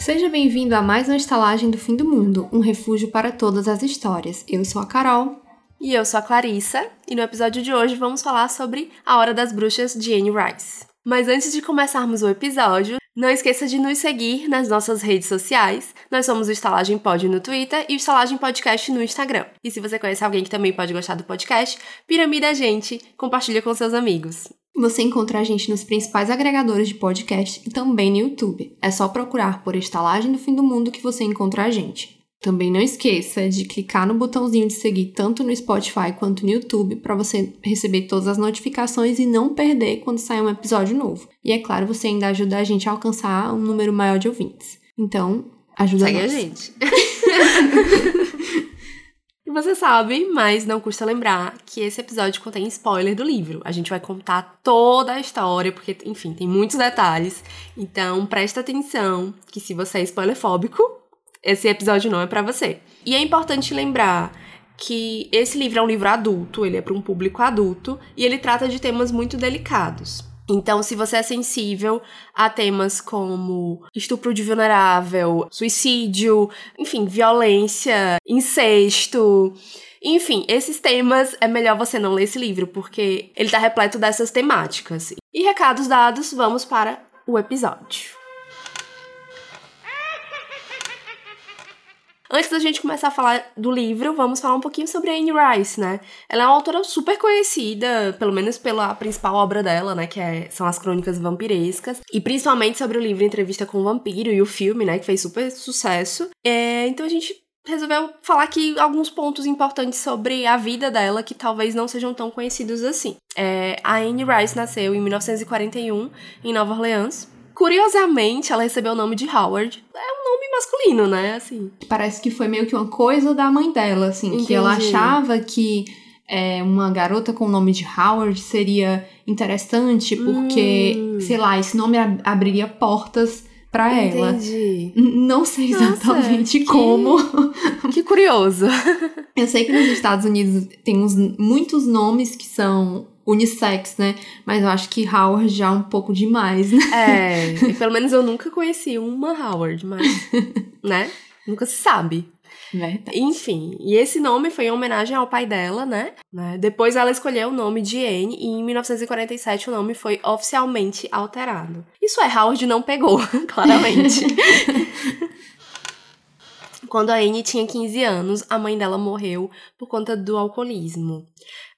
Seja bem-vindo a mais uma estalagem do fim do mundo, um refúgio para todas as histórias. Eu sou a Carol. E eu sou a Clarissa, e no episódio de hoje vamos falar sobre A Hora das Bruxas de Anne Rice. Mas antes de começarmos o episódio, não esqueça de nos seguir nas nossas redes sociais. Nós somos o Estalagem Pod no Twitter e o Estalagem Podcast no Instagram. E se você conhece alguém que também pode gostar do podcast, piramida a gente, compartilha com seus amigos. Você encontra a gente nos principais agregadores de podcast e também no YouTube. É só procurar por Estalagem do Fim do Mundo que você encontra a gente. Também não esqueça de clicar no botãozinho de seguir tanto no Spotify quanto no YouTube para você receber todas as notificações e não perder quando sair um episódio novo. E é claro, você ainda ajuda a gente a alcançar um número maior de ouvintes. Então, ajuda Segue nós. a gente. e você sabe, mas não custa lembrar que esse episódio contém spoiler do livro. A gente vai contar toda a história, porque, enfim, tem muitos detalhes. Então, presta atenção que se você é spoilerfóbico, esse episódio não é para você. E é importante lembrar que esse livro é um livro adulto, ele é para um público adulto e ele trata de temas muito delicados. Então, se você é sensível a temas como estupro de vulnerável, suicídio, enfim, violência, incesto, enfim, esses temas é melhor você não ler esse livro, porque ele tá repleto dessas temáticas. E recados dados, vamos para o episódio. Antes da gente começar a falar do livro, vamos falar um pouquinho sobre a Anne Rice, né? Ela é uma autora super conhecida, pelo menos pela principal obra dela, né? Que é, são as Crônicas Vampirescas. E principalmente sobre o livro Entrevista com o Vampiro e o filme, né? Que fez super sucesso. É, então a gente resolveu falar aqui alguns pontos importantes sobre a vida dela que talvez não sejam tão conhecidos assim. É, a Anne Rice nasceu em 1941 em Nova Orleans. Curiosamente, ela recebeu o nome de Howard. É um nome masculino, né? Assim. Parece que foi meio que uma coisa da mãe dela, assim, Entendi. que ela achava que é, uma garota com o nome de Howard seria interessante, porque, Hum. sei lá, esse nome ab- abriria portas pra ela. Entendi. Não sei Nossa, exatamente que- como. Que curioso. Eu sei que nos Estados Unidos tem uns, muitos nomes que são unissex, né? Mas eu acho que Howard já é um pouco demais, né? É, e pelo menos eu nunca conheci uma Howard, mas, né? Nunca se sabe. Verdade. Enfim, e esse nome foi em homenagem ao pai dela, né? Né? Depois ela escolheu o nome de Anne e em 1947 o nome foi oficialmente alterado. Isso é, Howard não pegou, claramente. Quando a Anne tinha 15 anos, a mãe dela morreu por conta do alcoolismo.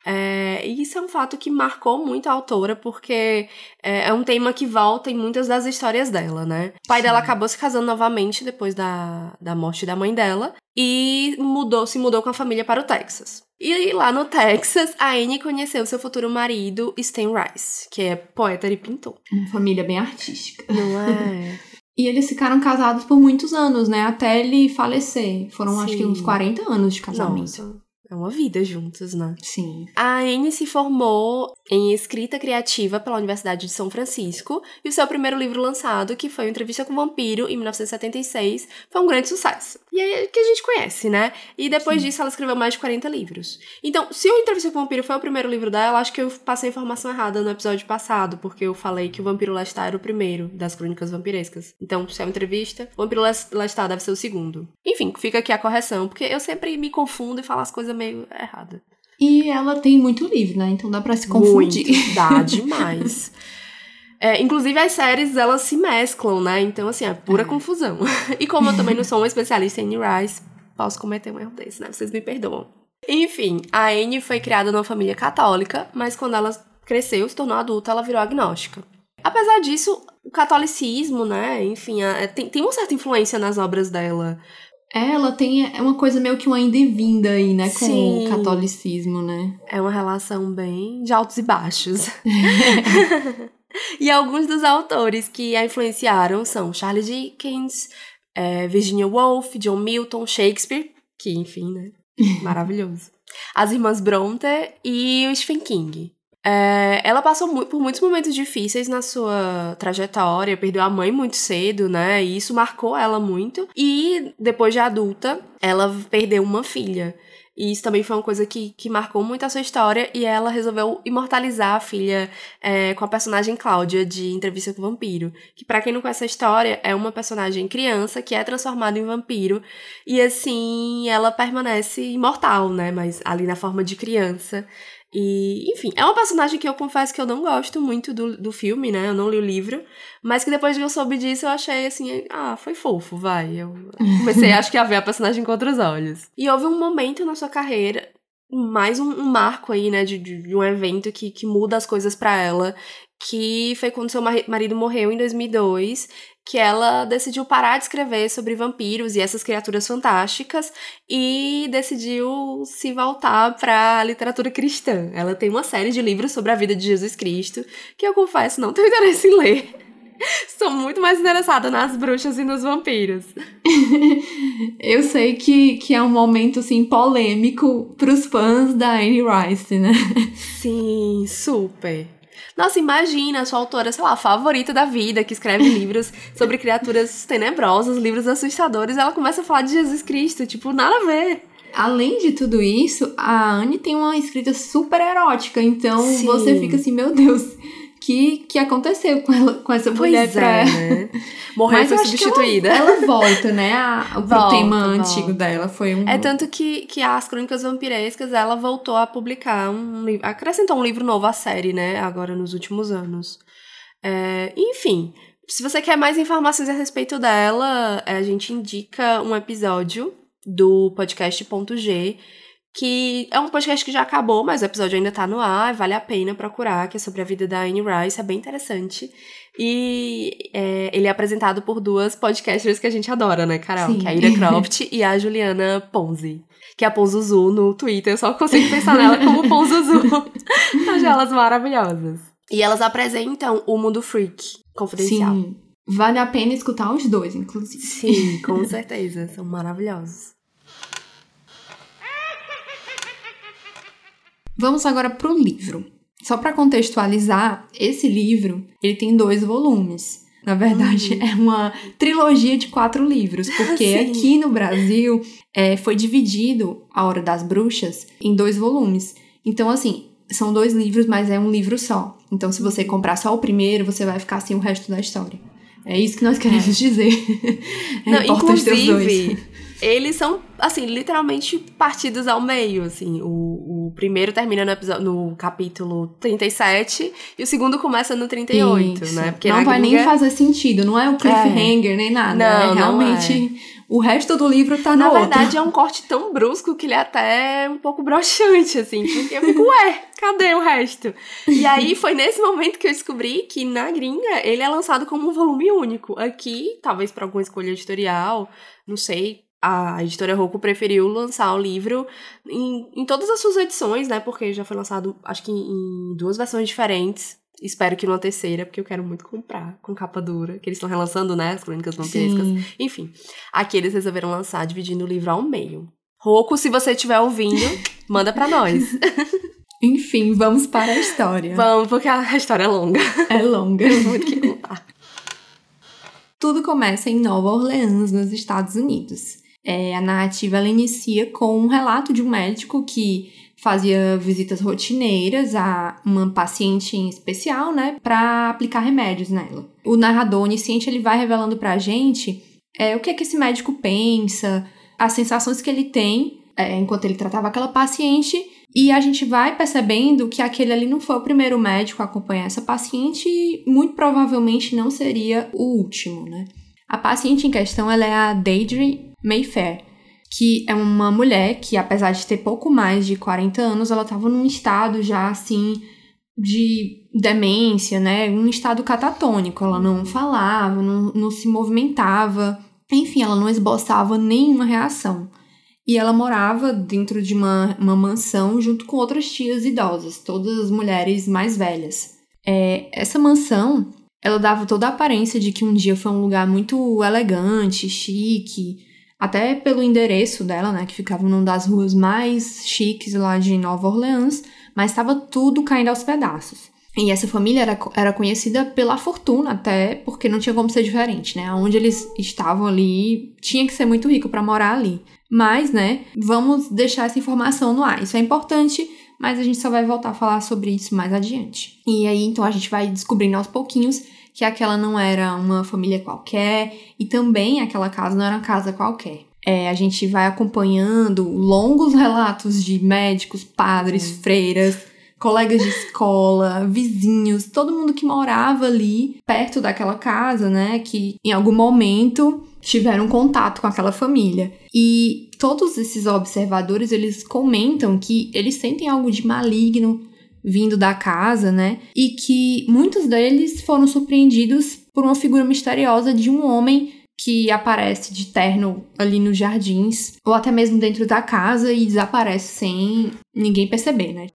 É, e isso é um fato que marcou muito a autora, porque é, é um tema que volta em muitas das histórias dela, né? O pai Sim. dela acabou se casando novamente depois da, da morte da mãe dela e mudou, se mudou com a família para o Texas. E lá no Texas, a Anne conheceu seu futuro marido, Stan Rice, que é poeta e pintor. Uma família bem artística. Não é? E eles ficaram casados por muitos anos, né? Até ele falecer. Foram, acho que, Sim. uns 40 anos de casamento. Nossa, é uma vida juntos, né? Sim. A Anne se formou em escrita criativa pela Universidade de São Francisco e o seu primeiro livro lançado, que foi Entrevista com o Vampiro, em 1976, foi um grande sucesso. E é que a gente conhece, né? E depois Sim. disso ela escreveu mais de 40 livros. Então, se o Entrevista com o Vampiro foi o primeiro livro dela, acho que eu passei a informação errada no episódio passado, porque eu falei que o Vampiro Lestat era o primeiro das crônicas vampirescas. Então, se é uma entrevista, o Vampiro Lestat deve ser o segundo. Enfim, fica aqui a correção, porque eu sempre me confundo e falo as coisas meio erradas. E ela tem muito livro, né? Então dá pra se confundir. Muito, dá demais. É, inclusive, as séries, elas se mesclam, né? Então, assim, é pura É. confusão. E como eu também não sou uma especialista em Anne Rice, posso cometer um erro desse, né? Vocês me perdoam. Enfim, a Anne foi criada numa família católica, mas quando ela cresceu, se tornou adulta, ela virou agnóstica. Apesar disso, o catolicismo, né? Enfim, a- tem, tem uma certa influência nas obras dela. Ela tem é uma coisa meio que uma ida e vinda aí, né? Com Sim. o catolicismo, né? É uma relação bem de altos e baixos. e alguns dos autores que a influenciaram são Charles Dickens, é, Virginia Woolf, John Milton, Shakespeare, que enfim, né? Maravilhoso. As irmãs Bronte e o Stephen King. É, ela passou mu- por muitos momentos difíceis na sua trajetória, perdeu a mãe muito cedo, né? E isso marcou ela muito. E depois de adulta, ela perdeu uma filha. E isso também foi uma coisa que, que marcou muito a sua história. E ela resolveu imortalizar a filha é, com a personagem Cláudia de Entrevista com o Vampiro. Que, para quem não conhece a história, é uma personagem criança que é transformada em vampiro. E assim, ela permanece imortal, né? Mas ali na forma de criança. E, enfim, é uma personagem que eu confesso que eu não gosto muito do, do filme, né? Eu não li o livro. Mas que depois que eu soube disso, eu achei assim, ah, foi fofo, vai. Eu comecei, acho que, a ver a personagem com outros olhos. E houve um momento na sua carreira, mais um, um marco aí, né, de, de, um evento que, que muda as coisas para ela, que foi quando seu marido morreu em 2002 que ela decidiu parar de escrever sobre vampiros e essas criaturas fantásticas e decidiu se voltar para a literatura cristã. Ela tem uma série de livros sobre a vida de Jesus Cristo que eu confesso não tenho interesse em ler. Sou muito mais interessada nas bruxas e nos vampiros. eu sei que, que é um momento assim polêmico para os fãs da Anne Rice, né? Sim, super. Nossa, imagina a sua autora, sei lá, favorita da vida, que escreve livros sobre criaturas tenebrosas, livros assustadores, ela começa a falar de Jesus Cristo, tipo, nada a ver. Além de tudo isso, a Anne tem uma escrita super erótica, então Sim. você fica assim, meu Deus, que, que aconteceu com, ela, com essa pois mulher é, né? Morreu e foi substituída. Ela, ela, volta, né? A, o volta, tema volta. antigo dela foi um. É tanto que, que as Crônicas Vampirescas ela voltou a publicar um livro. Acrescentou um livro novo à série, né? Agora nos últimos anos. É, enfim. Se você quer mais informações a respeito dela, a gente indica um episódio do podcast Ponto G que é um podcast que já acabou, mas o episódio ainda tá no ar, vale a pena procurar, que é sobre a vida da Anne Rice, é bem interessante. E é, ele é apresentado por duas podcasters que a gente adora, né, Carol? Sim. Que é a Ira Croft e a Juliana Ponzi. Que é a Ponzuzu no Twitter, eu só consigo pensar nela como Ponzuzu. Acho elas maravilhosas. E elas apresentam o Mundo Freak Confidencial. Sim. Vale a pena escutar os dois, inclusive. Sim, com certeza. São maravilhosos. Vamos agora para o livro. Só para contextualizar, esse livro ele tem dois volumes. Na verdade, hum. é uma trilogia de quatro livros, porque aqui no Brasil é, foi dividido A Hora das Bruxas em dois volumes. Então, assim, são dois livros, mas é um livro só. Então, se você comprar só o primeiro, você vai ficar sem o resto da história. É isso que nós queremos é. dizer. É Não, inclusive, eles são, assim, literalmente partidos ao meio, assim. O, o primeiro termina no, episódio, no capítulo 37 e o segundo começa no 38, Isso. né? Porque não vai gringa... nem fazer sentido, não é o cliffhanger é. nem nada. Não, é realmente... Não é. O resto do livro tá Na no verdade, outro. é um corte tão brusco que ele é até um pouco broxante, assim. Porque eu fico, ué, cadê o resto? E aí, foi nesse momento que eu descobri que na gringa ele é lançado como um volume único. Aqui, talvez para alguma escolha editorial, não sei, a editora Roku preferiu lançar o livro em, em todas as suas edições, né? Porque já foi lançado, acho que em, duas versões diferentes. Espero que numa terceira, porque eu quero muito comprar com capa dura, que eles estão relançando, né? As crônicas vampirescas. Enfim, aqui eles resolveram lançar dividindo o livro ao meio. Roku, se você estiver ouvindo, manda para nós. Enfim, vamos para a história. Vamos, porque a história é longa. É longa. Tem muito que contar. Tudo começa em Nova Orleans, nos Estados Unidos. É, a narrativa ela inicia com um relato de um médico que fazia visitas rotineiras a uma paciente em especial, né, para aplicar remédios nela. O narrador onisciente ele vai revelando para a gente é, o que é que esse médico pensa, as sensações que ele tem é, enquanto ele tratava aquela paciente e a gente vai percebendo que aquele ali não foi o primeiro médico a acompanhar essa paciente e muito provavelmente não seria o último, né? A paciente em questão ela é a Deidre Mayfair, que é uma mulher que, apesar de ter pouco mais de 40 anos, ela estava num estado já assim de demência, né? Um estado catatônico. Ela não falava, não, não se movimentava, enfim, ela não esboçava nenhuma reação. E ela morava dentro de uma, uma mansão junto com outras tias idosas, todas as mulheres mais velhas. É, essa mansão, ela dava toda a aparência de que um dia foi um lugar muito elegante, chique, até pelo endereço dela, né, que ficava numa das ruas mais chiques lá de Nova Orleans, mas estava tudo caindo aos pedaços. E essa família era, era conhecida pela fortuna, até porque não tinha como ser diferente, né? Onde eles estavam ali, tinha que ser muito rico para morar ali. Mas, né, vamos deixar essa informação no ar. Isso é importante, mas a gente só vai voltar a falar sobre isso mais adiante. E aí, então, a gente vai descobrindo aos pouquinhos que aquela não era uma família qualquer e também aquela casa não era uma casa qualquer. É, a gente vai acompanhando longos relatos de médicos, padres, freiras, colegas de escola, vizinhos, todo mundo que morava ali perto daquela casa, né? Que em algum momento tiveram contato com aquela família. E todos esses observadores, eles comentam que eles sentem algo de maligno vindo da casa, né? E que muitos deles foram surpreendidos por uma figura misteriosa de um homem que aparece de terno ali nos jardins, ou até mesmo dentro da casa e desaparece sem ninguém perceber, né?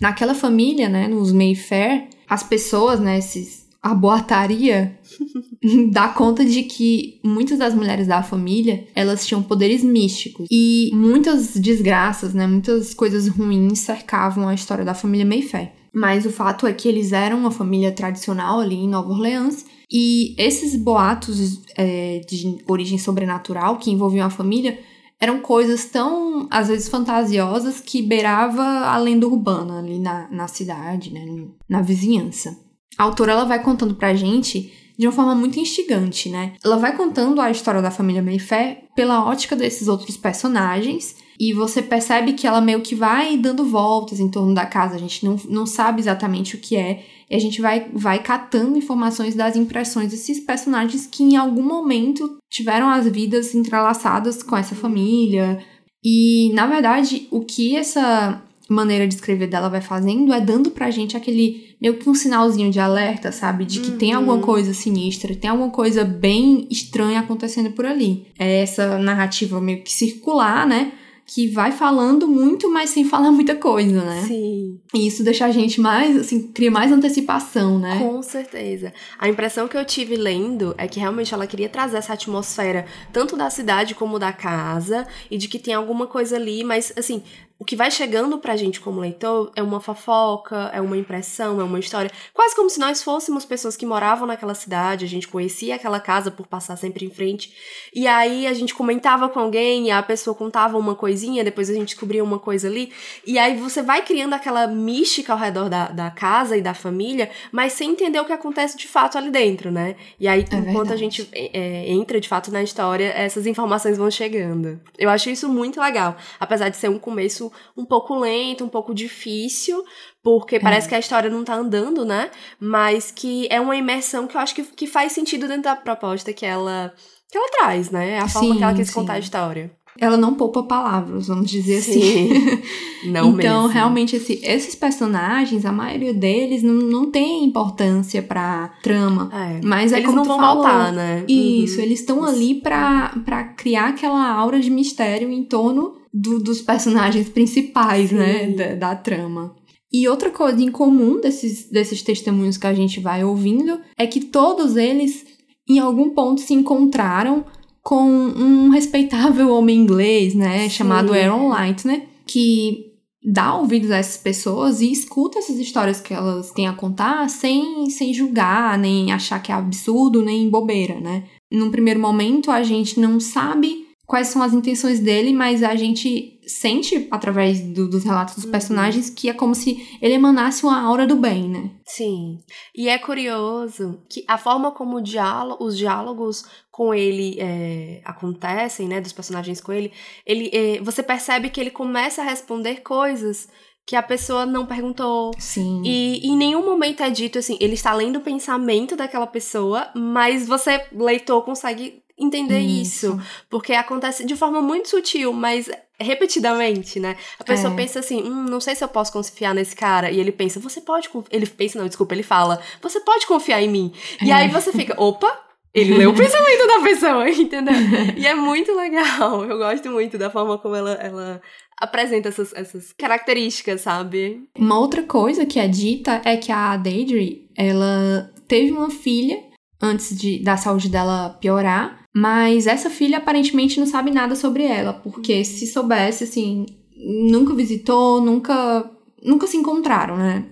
Naquela família, né, nos Mayfair, as pessoas, né, esses, a boataria dá conta de que muitas das mulheres da família, elas tinham poderes místicos e muitas desgraças, né, muitas coisas ruins cercavam a história da família Mayfair. Mas o fato é que eles eram uma família tradicional ali em Nova Orleans e esses boatos é, de origem sobrenatural que envolviam a família eram coisas tão, às vezes, fantasiosas que beirava a lenda urbana ali na, na cidade, né, na vizinhança. A autora ela vai contando pra gente de uma forma muito instigante, né? Ela vai contando a história da família Mayfair pela ótica desses outros personagens e você percebe que ela meio que vai dando voltas em torno da casa. A gente não, não sabe exatamente o que é. E a gente vai, vai catando informações das impressões desses personagens que em algum momento tiveram as vidas entrelaçadas com essa família. E, na verdade, o que essa maneira de escrever dela vai fazendo é dando pra gente aquele meio que um sinalzinho de alerta, sabe? De que uhum. tem alguma coisa sinistra, tem alguma coisa bem estranha acontecendo por ali. É essa narrativa meio que circular, né? que vai falando muito, mas sem falar muita coisa, né? Sim. E isso deixa a gente mais, assim, cria mais antecipação, né? Com certeza. A impressão que eu tive lendo é que realmente ela queria trazer essa atmosfera, tanto da cidade como da casa, e de que tem alguma coisa ali, mas, assim, o que vai chegando pra gente como leitor é uma fofoca, é uma impressão, é uma história. Quase como se nós fôssemos pessoas que moravam naquela cidade, a gente conhecia aquela casa por passar sempre em frente. E aí a gente comentava com alguém e a pessoa contava uma coisinha, depois a gente descobria uma coisa ali. E aí você vai criando aquela mística ao redor da, da casa e da família, mas sem entender o que acontece de fato ali dentro, né? E aí, é enquanto verdade. a gente é, entra de fato na história, essas informações vão chegando. Eu acho isso muito legal. Apesar de ser um começo um pouco lento, um pouco difícil, porque é. parece que a história não tá andando, né? Mas que é uma imersão que eu acho que, que faz sentido dentro da proposta que ela, que ela traz, né? A forma sim, que ela quis sim. contar a história. Ela não poupa palavras, vamos dizer sim. assim. Não então, mesmo. realmente, esse, esses personagens, a maioria deles não, não tem importância pra trama. É. Mas é eles como não vão falou. voltar, né? Isso, uhum. eles estão ali pra, pra criar aquela aura de mistério em torno do, dos personagens principais, né, Sim. né, da, da trama. E outra coisa em comum desses, desses testemunhos que a gente vai ouvindo é que todos eles, em algum ponto, se encontraram com um respeitável homem inglês, né, Sim. chamado Aaron Light, né, que dá ouvidos a essas pessoas e escuta essas histórias que elas têm a contar sem, sem julgar, nem achar que é absurdo, nem bobeira, né. Num primeiro momento, a gente não sabe quais são as intenções dele, mas a gente sente, através do, dos relatos dos uhum. personagens, que é como se ele emanasse uma aura do bem, né? Sim. E é curioso que a forma como diálogo, os diálogos com ele é, acontecem, né, dos personagens com ele, ele é, você percebe que ele começa a responder coisas que a pessoa não perguntou. Sim. E em nenhum momento é dito assim, ele está lendo o pensamento daquela pessoa, mas você, leitor, consegue entender isso. isso. Porque acontece de forma muito sutil, mas repetidamente, né? A pessoa é. pensa assim, hum, não sei se eu posso confiar nesse cara. E ele pensa, você pode Ele pensa, não, desculpa, ele fala, você pode confiar em mim. É. E aí você fica, opa, ele leu o pensamento da pessoa, entendeu? E é muito legal. Eu gosto muito da forma como ela, ela apresenta essas, essas características, sabe? Uma outra coisa que é dita é que a Deidre, ela teve uma filha antes de, da saúde dela piorar, mas essa filha aparentemente não sabe nada sobre ela, porque se soubesse, assim, nunca visitou, nunca, nunca se encontraram, né?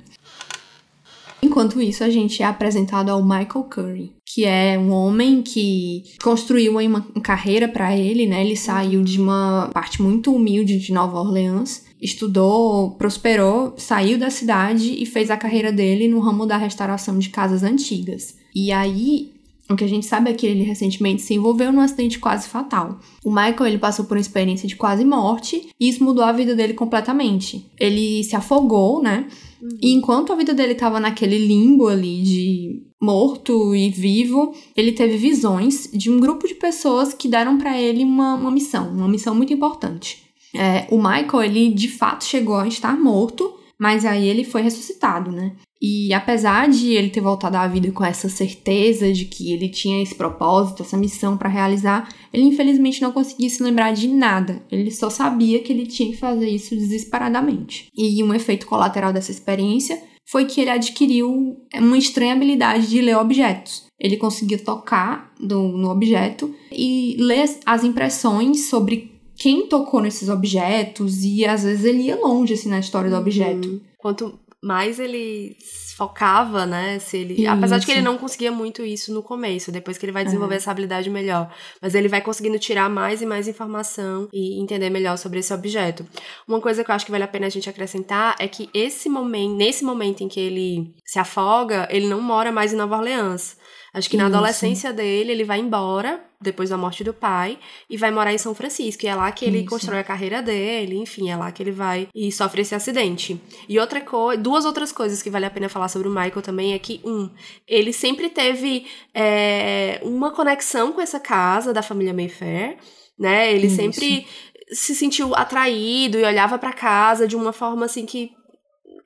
Enquanto isso, a gente é apresentado ao Michael Curry, que é um homem que construiu uma, uma carreira para ele, né? Ele saiu de uma parte muito humilde de Nova Orleans, estudou, prosperou, saiu da cidade e fez a carreira dele no ramo da restauração de casas antigas. E aí, o que a gente sabe é que ele recentemente se envolveu num acidente quase fatal. O Michael ele passou por uma experiência de quase morte e isso mudou a vida dele completamente. Ele se afogou, né? Uhum. E enquanto a vida dele estava naquele limbo ali de morto e vivo, ele teve visões de um grupo de pessoas que deram para ele uma, uma missão, uma missão muito importante. É, o Michael, ele de fato chegou a estar morto, mas aí ele foi ressuscitado, né? E apesar de ele ter voltado à vida com essa certeza de que ele tinha esse propósito, essa missão para realizar, ele infelizmente não conseguia se lembrar de nada. Ele só sabia que ele tinha que fazer isso desesperadamente. E um efeito colateral dessa experiência foi que ele adquiriu uma estranha habilidade de ler objetos. Ele conseguia tocar no objeto e ler as impressões sobre quem tocou nesses objetos e às vezes ele ia longe assim na história do objeto. Uhum. Quanto mais ele focava, né? Se ele, isso. apesar de que ele não conseguia muito isso no começo, depois que ele vai desenvolver uhum. essa habilidade melhor, mas ele vai conseguindo tirar mais e mais informação e entender melhor sobre esse objeto. Uma coisa que eu acho que vale a pena a gente acrescentar é que esse momento, nesse momento em que ele se afoga, ele não mora mais em Nova Orleans. Acho que na adolescência dele, ele vai embora, depois da morte do pai, e vai morar em São Francisco. E é lá que ele Isso. constrói a carreira dele, enfim, é lá que ele vai e sofre esse acidente. E outra coisa, duas outras coisas que vale a pena falar sobre o Michael também é que, um, ele sempre teve é, uma conexão com essa casa da família Mayfair, né? Ele Isso. sempre se sentiu atraído e olhava para casa de uma forma assim que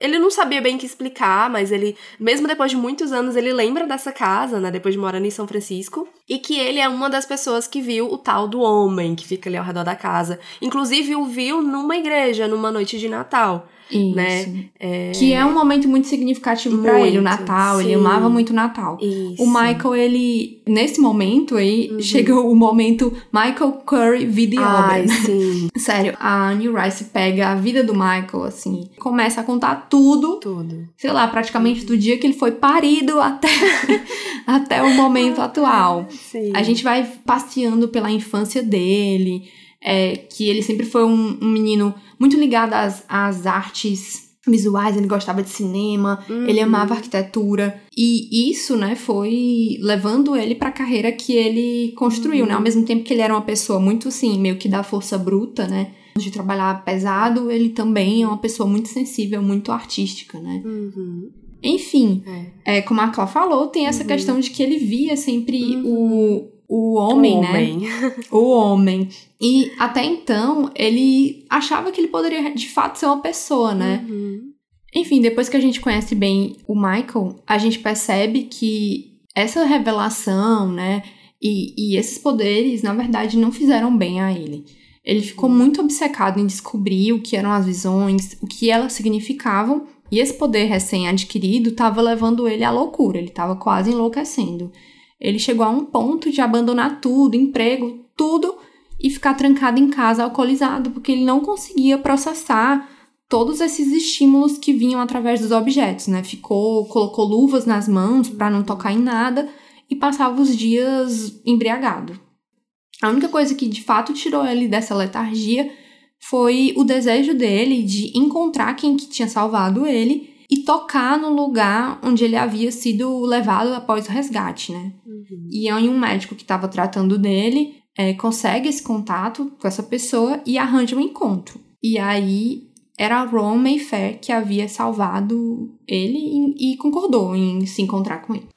ele não sabia bem o que explicar, mas ele, mesmo depois de muitos anos, ele lembra dessa casa, né? Depois de morando em São Francisco. E que ele é uma das pessoas que viu o tal do homem que fica ali ao redor da casa. Inclusive, o viu numa igreja, numa noite de Natal. Isso. Né? É... Que é um momento muito significativo para ele, o Natal. Sim. Ele amava muito o Natal. Isso. O Michael, ele, nesse momento aí, uhum. chegou o momento Michael Curry vida Ai, obra. Sim. Sério, a Neil Rice pega a vida do Michael, assim, começa a contar tudo. Tudo. Sei lá, praticamente do dia que ele foi parido até, até o momento atual. Sim. A gente vai passeando pela infância dele é, que ele sempre foi um, um menino muito ligado às, às artes visuais, ele gostava de cinema, uhum. ele amava arquitetura e isso, né, foi levando ele para a carreira que ele construiu, uhum. né? Ao mesmo tempo que ele era uma pessoa muito assim, meio que da força bruta, né? De trabalhar pesado, ele também é uma pessoa muito sensível, muito artística, né? Uhum. Enfim, é. é. como a Clá falou, tem essa uhum. questão de que ele via sempre o o homem, o né? homem. o homem. E até então, ele achava que ele poderia de fato ser uma pessoa, né? Uhum. Enfim, depois que a gente conhece bem o Michael, a gente percebe que essa revelação, né? E, e esses poderes, na verdade, não fizeram bem a ele. Ele ficou uhum. muito obcecado em descobrir o que eram as visões, o que elas significavam, e esse poder recém-adquirido estava levando ele à loucura, ele estava quase enlouquecendo. Ele chegou a um ponto de abandonar tudo, emprego, tudo, e ficar trancado em casa alcoolizado, porque ele não conseguia processar todos esses estímulos que vinham através dos objetos, né? Ficou, colocou luvas nas mãos para não tocar em nada e passava os dias embriagado. A única coisa que de fato tirou ele dessa letargia foi o desejo dele de encontrar quem que tinha salvado ele e tocar no lugar onde ele havia sido levado após o resgate, né? Uhum. E aí um médico que estava tratando dele é, consegue esse contato com essa pessoa e arranja um encontro. E aí era Ron Mayfair que havia salvado ele e, e concordou em se encontrar com ele.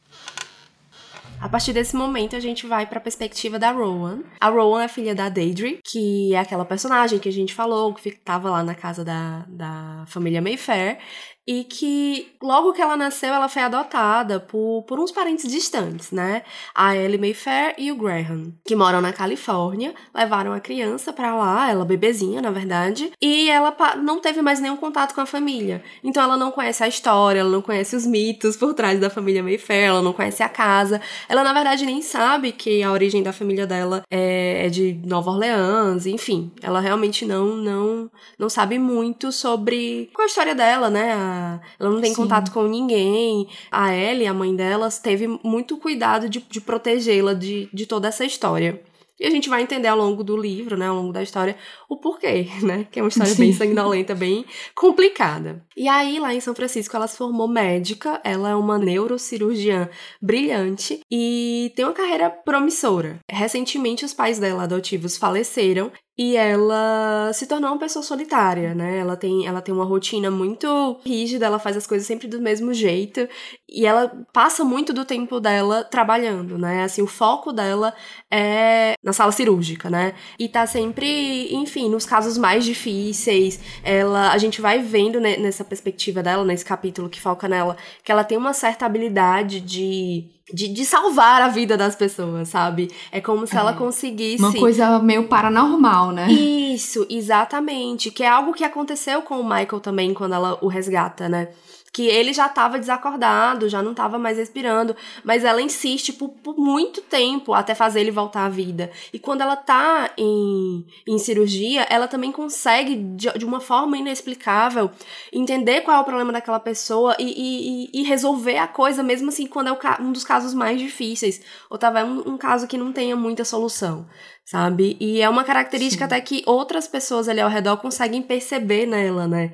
A partir desse momento, a gente vai para a perspectiva da Rowan. A Rowan é filha da Deidre, que é aquela personagem que a gente falou, que ficava lá na casa da, da família Mayfair e que logo que ela nasceu, ela foi adotada por, por uns parentes distantes, né? A Ellie Mayfair e o Graham, que moram na Califórnia, levaram a criança para lá, ela bebezinha, na verdade, e ela não teve mais nenhum contato com a família. Então ela não conhece a história, ela não conhece os mitos por trás da família Mayfair, ela não conhece a casa. Ela, na verdade, nem sabe que a origem da família dela é, é de Nova Orleans, enfim. Ela realmente não, não, não sabe muito sobre qual a história dela, né? Ela não tem Sim. contato com ninguém. A Ellie, a mãe delas, teve muito cuidado de, de protegê-la de, de toda essa história. E a gente vai entender ao longo do livro, né, ao longo da história, o porquê, né? Que é uma história bem sanguinolenta, bem complicada. E aí, lá em São Francisco, ela se formou médica, ela é uma neurocirurgiã brilhante e tem uma carreira promissora. Recentemente, os pais dela adotivos faleceram e ela se tornou uma pessoa solitária, né? Ela tem, ela tem uma rotina muito rígida, ela faz as coisas sempre do mesmo jeito e ela passa muito do tempo dela trabalhando, né? Assim, o foco dela é na sala cirúrgica, né? E tá sempre, enfim, nos casos mais difíceis. Ela, a gente vai vendo nessa perspectiva dela, nesse capítulo que foca nela, que ela tem uma certa habilidade de de, de salvar a vida das pessoas, sabe? É como se é. ela conseguisse. Uma coisa meio paranormal, né? Isso, exatamente. Que é algo que aconteceu com o Michael também quando ela o resgata, né? Que ele já estava desacordado, já não estava mais respirando, mas ela insiste por, por, muito tempo até fazer ele voltar à vida. E quando ela tá em, em cirurgia, ela também consegue, de, de uma forma inexplicável, entender qual é o problema daquela pessoa e, e, e resolver a coisa, mesmo assim, quando é o, um dos casos mais difíceis, ou talvez um, um caso que não tenha muita solução sabe? E é uma característica Sim. até que outras pessoas ali ao redor conseguem perceber nela, né?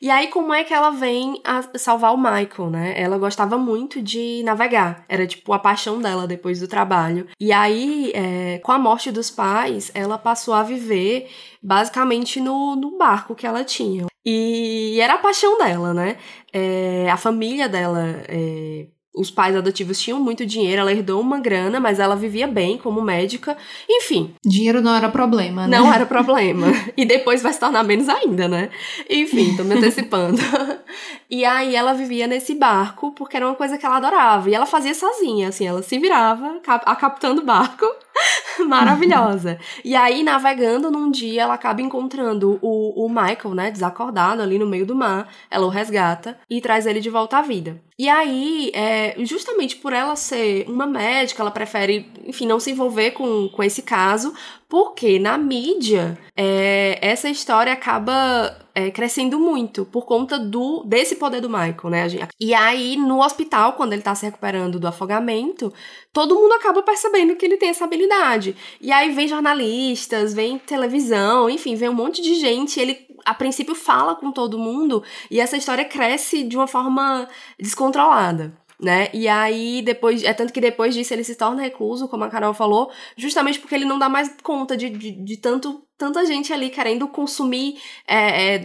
E aí, como é que ela vem a salvar o Michael, né? Ela gostava muito de navegar. Era, tipo, a paixão dela depois do trabalho. E aí, é, com a morte dos pais, ela passou a viver basicamente no, no barco que ela tinha. E era a paixão dela, né? É, a família dela é, os pais adotivos tinham muito dinheiro, ela herdou uma grana, mas ela vivia bem como médica. Enfim. Dinheiro não era problema, né? Não era problema. e depois vai se tornar menos ainda, né? Enfim, tô me antecipando. e aí ela vivia nesse barco, porque era uma coisa que ela adorava. E ela fazia sozinha, assim, ela se virava, cap captando o barco. Maravilhosa. e aí, navegando num dia, ela acaba encontrando o, o Michael, né? Desacordado ali no meio do mar. Ela o resgata e traz ele de volta à vida. E aí, é, justamente por ela ser uma médica, ela prefere, enfim, não se envolver com, com esse caso, porque na mídia é, essa história acaba é, crescendo muito por conta do desse poder do Michael, né? E aí, no hospital, quando ele tá se recuperando do afogamento, todo mundo acaba percebendo que ele tem essa habilidade. E aí vem jornalistas, vem televisão, enfim, vem um monte de gente. Ele, a princípio, fala com todo mundo e essa história cresce de uma forma descontrolada né? E aí, depois. É tanto que depois disso ele se torna recluso, como a Carol falou, justamente porque ele não dá mais conta de, de, de tanto tanta gente ali querendo consumir é, é,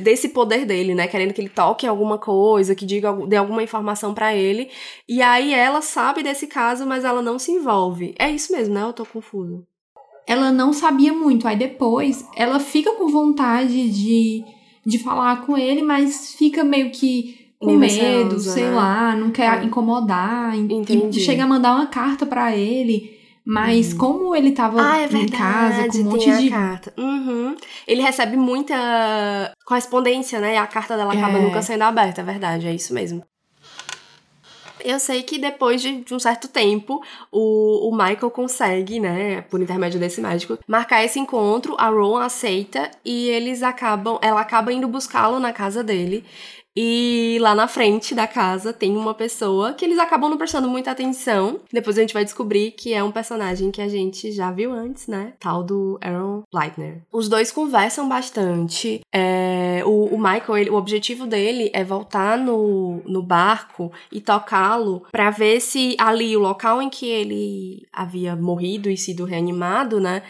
desse poder dele, né? Querendo que ele toque alguma coisa, que diga dê alguma informação para ele. E aí ela sabe desse caso, mas ela não se envolve. É isso mesmo, né? Eu tô confuso. Ela não sabia muito. Aí depois ela fica com vontade de, de falar com ele, mas fica meio que com medo, sei né? lá, não quer é. incomodar. Entendi. E chega a mandar uma carta para ele. Mas uhum. como ele tava ah, é verdade, em casa com um monte de. Carta. Uhum. Ele recebe muita correspondência, né? E a carta dela acaba é. nunca sendo aberta, é verdade, é isso mesmo. Eu sei que depois de, de um certo tempo, o, o, Michael consegue, né, por intermédio desse médico, marcar esse encontro. A Ron aceita e eles acabam, ela acaba indo buscá-lo na casa dele. E lá na frente da casa tem uma pessoa que eles acabam não prestando muita atenção. Depois a gente vai descobrir que é um personagem que a gente já viu antes, né? Tal do Aaron Leitner. Os dois conversam bastante. É, o, o, Michael, ele, o objetivo dele é voltar no, no barco e tocá-lo para ver se ali, o local em que ele havia morrido e sido reanimado, né?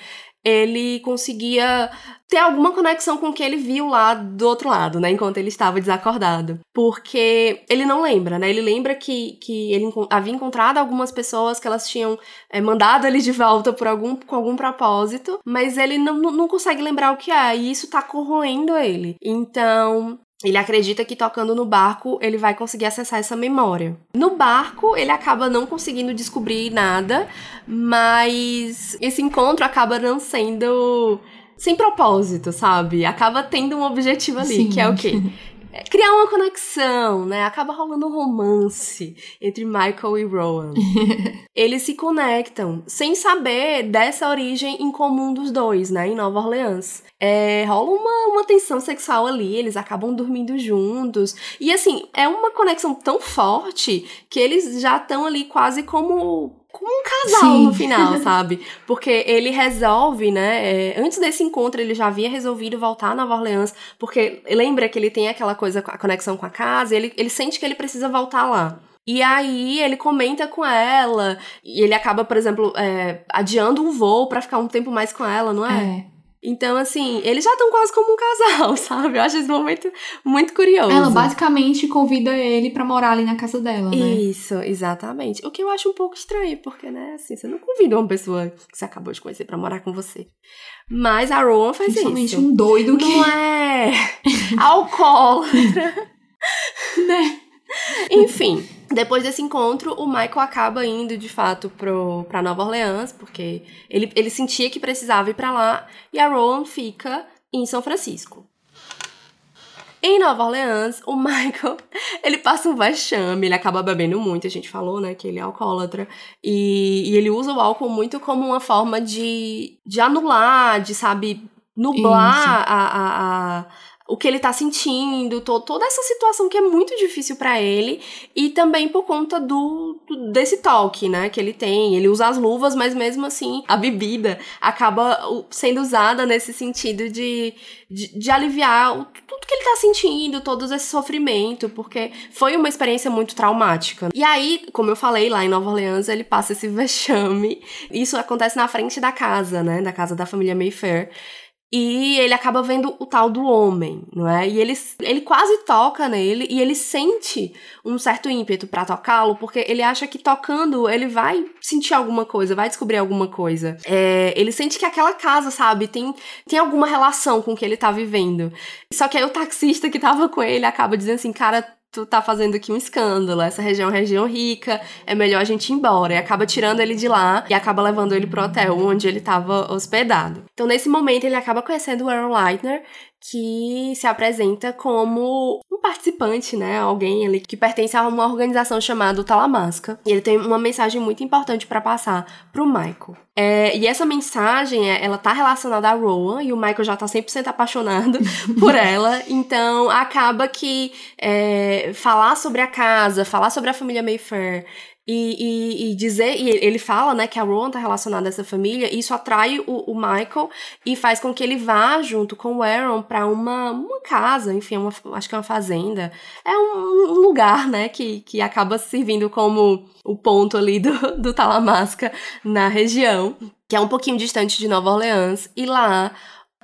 Ele conseguia ter alguma conexão com o que ele viu lá do outro lado, né? Enquanto ele estava desacordado. Porque ele não lembra, né? Ele lembra que, que ele havia encontrado algumas pessoas que elas tinham é, mandado ele de volta por algum, com algum propósito, mas ele não, não consegue lembrar o que é, e isso tá corroendo ele. Então, ele acredita que tocando no barco ele vai conseguir acessar essa memória. No barco ele acaba não conseguindo descobrir nada, mas esse encontro acaba não sendo sem propósito, sabe? Acaba tendo um objetivo ali, Sim. que é o quê? criar uma conexão, né? Acaba rolando um romance entre Michael e Rowan. Eles se conectam sem saber dessa origem em comum dos dois, né? Em Nova Orleans. É, rola uma, uma tensão sexual ali, eles acabam dormindo juntos. E assim, é uma conexão tão forte que eles já estão ali quase como como um casal Sim. no final, sabe? Porque ele resolve, né? É, antes desse encontro, ele já havia resolvido voltar a Nova Orleans, porque lembra que ele tem aquela coisa, a conexão com a casa, ele, ele sente que ele precisa voltar lá. E aí ele comenta com ela, e ele acaba, por exemplo, é, adiando um voo para ficar um tempo mais com ela, não é? É. Então, assim, eles já estão quase como um casal, sabe? Eu acho esse momento muito curioso. Ela basicamente convida ele para morar ali na casa dela, né? Isso, exatamente. O que eu acho um pouco estranho, porque, né, assim, você não convida uma pessoa que você acabou de conhecer para morar com você. Mas a Rowan faz Principalmente isso. um doido que... Não é alcoólatra. né? Enfim, depois desse encontro, o Michael acaba indo de fato pro, pra Nova Orleans, porque ele, ele sentia que precisava ir para lá, e a Rowan fica em São Francisco. Em Nova Orleans, o Michael, ele passa um vexame, ele acaba bebendo muito, a gente falou, né, que ele é alcoólatra, e, e ele usa o álcool muito como uma forma de, de anular, de, sabe, nublar a, a, a o que ele tá sentindo, to toda essa situação que é muito difícil para ele e também por conta do, do, desse toque, né, que ele tem. Ele usa as luvas, mas mesmo assim a bebida acaba sendo usada nesse sentido de, de, de aliviar o, tudo que ele tá sentindo, todo esse sofrimento, porque foi uma experiência muito traumática. E aí, como eu falei lá em Nova Orleans, ele passa esse vexame. Isso acontece na frente da casa, né, da casa da família Mayfair. E ele acaba vendo o tal do homem, não é? E ele, ele quase toca nele e ele sente um certo ímpeto para tocá-lo, porque ele acha que tocando ele vai sentir alguma coisa, vai descobrir alguma coisa. É, ele sente que aquela casa, sabe, tem, tem alguma relação com o que ele tá vivendo. Só que aí o taxista que tava com ele acaba dizendo assim, cara, tu tá fazendo aqui um escândalo, essa região é uma região rica, é melhor a gente ir embora. E acaba tirando ele de lá e acaba levando ele pro hotel onde ele tava hospedado. Então, nesse momento, ele acaba conhecendo o Aaron Leitner, que se apresenta como um participante, né? Alguém ali que pertence a uma organização chamada Talamasca. E ele tem uma mensagem muito importante para passar pro Michael. É, e essa mensagem, é, ela tá relacionada a Rowan, e o Michael já tá 100% apaixonado por ela, então acaba que é, falar sobre a casa, falar sobre a família Mayfair, e, e, e, dizer, e ele fala, né, que a Rowan tá relacionada a essa família, e isso atrai o, o, Michael e faz com que ele vá junto com o Aaron para uma, uma casa, enfim, uma, acho que é uma fazenda. É um, um, lugar, né, que, que acaba servindo como o ponto ali do, do Talamasca na região, que é um pouquinho distante de Nova Orleans, e lá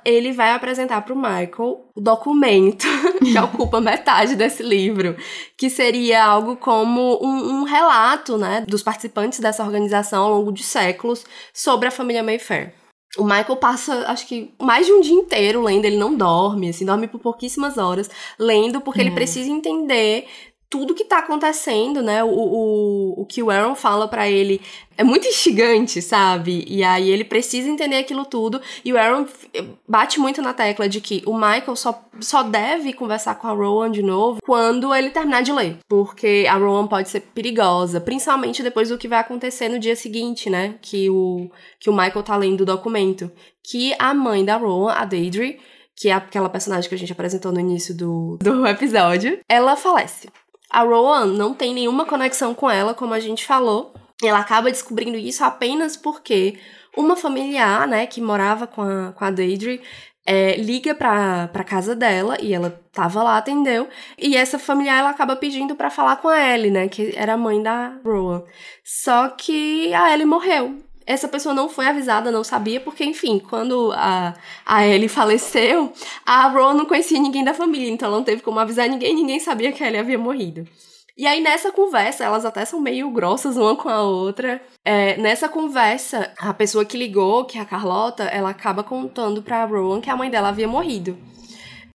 ele vai apresentar para o Michael o documento que ocupa metade desse livro, que seria algo como um, um, relato, né, dos participantes dessa organização ao longo de séculos sobre a família Mayfair. O Michael passa, acho que, mais de um dia inteiro lendo, ele não dorme, assim, dorme por pouquíssimas horas, lendo, porque ele precisa entender tudo que tá acontecendo, né? O, o, o que o Aaron fala para ele é muito instigante, sabe? E aí ele precisa entender aquilo tudo. E o Aaron bate muito na tecla de que o Michael só, só deve conversar com a Rowan de novo quando ele terminar de ler. Porque a Rowan pode ser perigosa, principalmente depois do que vai acontecer no dia seguinte, né? Que o, que o Michael tá lendo o documento. Que a mãe da Rowan, a Deidre, que é aquela personagem que a gente apresentou no início do, do episódio, ela falece. A Rowan não tem nenhuma conexão com ela, como a gente falou. Ela acaba descobrindo isso apenas porque uma familiar, né, que morava com a, com a Deidre, é, liga pra, pra casa dela e ela tava lá, atendeu. E essa familiar ela acaba pedindo para falar com a Ellie, né? Que era a mãe da Rowan. Só que a Ellie morreu essa pessoa não foi avisada, não sabia, porque, enfim, quando a, a Ellie faleceu, a Ron não conhecia ninguém da família, então ela não teve como avisar ninguém, ninguém sabia que a Ellie havia morrido. E aí, nessa conversa, elas até são meio grossas uma com a outra. É, nessa conversa, a pessoa que ligou, que é a Carlota, ela acaba contando pra Rowan que a mãe dela havia morrido.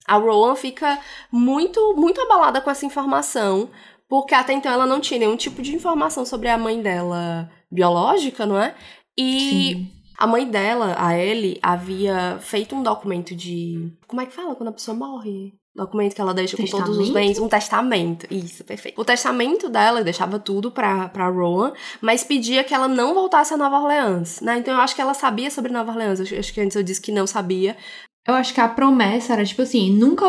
A Rowan fica muito, muito abalada com essa informação, porque até então ela não tinha nenhum tipo de informação sobre a mãe dela biológica, não é? E Sim. a mãe dela, a Ellie, havia feito um documento de. Como é que fala quando a pessoa morre? documento que ela deixa testamento? com todos os bens, um testamento. Isso, perfeito. O testamento dela deixava tudo pra, pra Rowan, mas pedia que ela não voltasse a Nova Orleans, né? Então eu acho que ela sabia sobre Nova Orleans. Eu acho que antes eu disse que não sabia. Eu acho que a promessa era tipo assim, nunca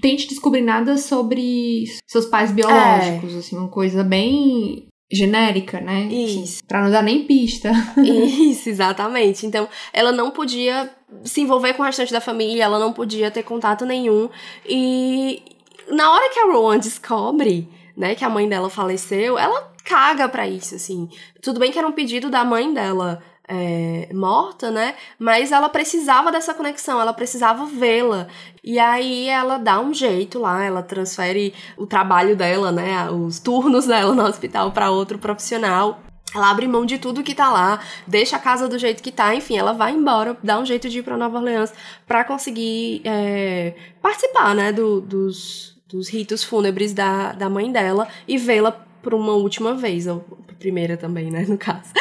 tente descobrir nada sobre seus pais biológicos, é. assim, uma coisa bem genérica, né? Isso. Pra não dar nem pista. Isso, exatamente. Então, ela não podia se envolver com o restante da família, ela não podia ter contato nenhum. E na hora que a Rowan descobre, né, que a mãe dela faleceu, ela caga pra isso, assim. Tudo bem que era um pedido da mãe dela é, morta, né? Mas ela precisava dessa conexão, ela precisava vê-la. E aí ela dá um jeito lá, ela transfere o trabalho dela, né? Os turnos dela no hospital para outro profissional. Ela abre mão de tudo que tá lá, deixa a casa do jeito que tá, enfim, ela vai embora, dá um jeito de ir pra Nova Orleans para conseguir é, participar, né, do, dos, dos ritos fúnebres da, da mãe dela e vê-la por uma última vez, ou primeira também, né, no caso.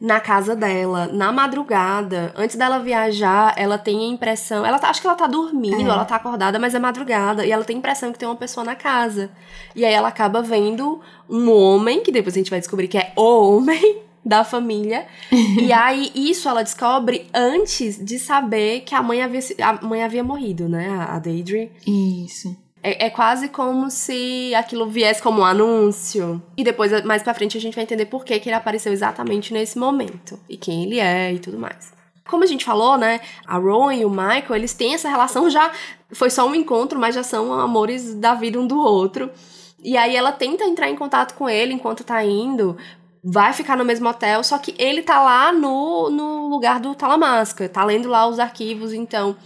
Na casa dela, na madrugada, antes dela viajar, ela tem a impressão. Ela tá, acho que ela tá dormindo, é. ela tá acordada, mas é madrugada. E ela tem a impressão que tem uma pessoa na casa. E aí ela acaba vendo um homem, que depois a gente vai descobrir que é o homem da família. e aí, isso ela descobre antes de saber que a mãe havia, a mãe havia morrido, né? A Deidre. Isso. É, é, quase como se aquilo viesse como um anúncio. E depois, mais pra frente, a gente vai entender por que, que ele apareceu exatamente nesse momento. E quem ele é e tudo mais. Como a gente falou, né? A Rowan e o Michael, eles têm essa relação já. Foi só um encontro, mas já são amores da vida um do outro. E aí ela tenta entrar em contato com ele enquanto tá indo. Vai ficar no mesmo hotel, só que ele tá lá no, no lugar do Talamasca, tá lendo lá os arquivos, então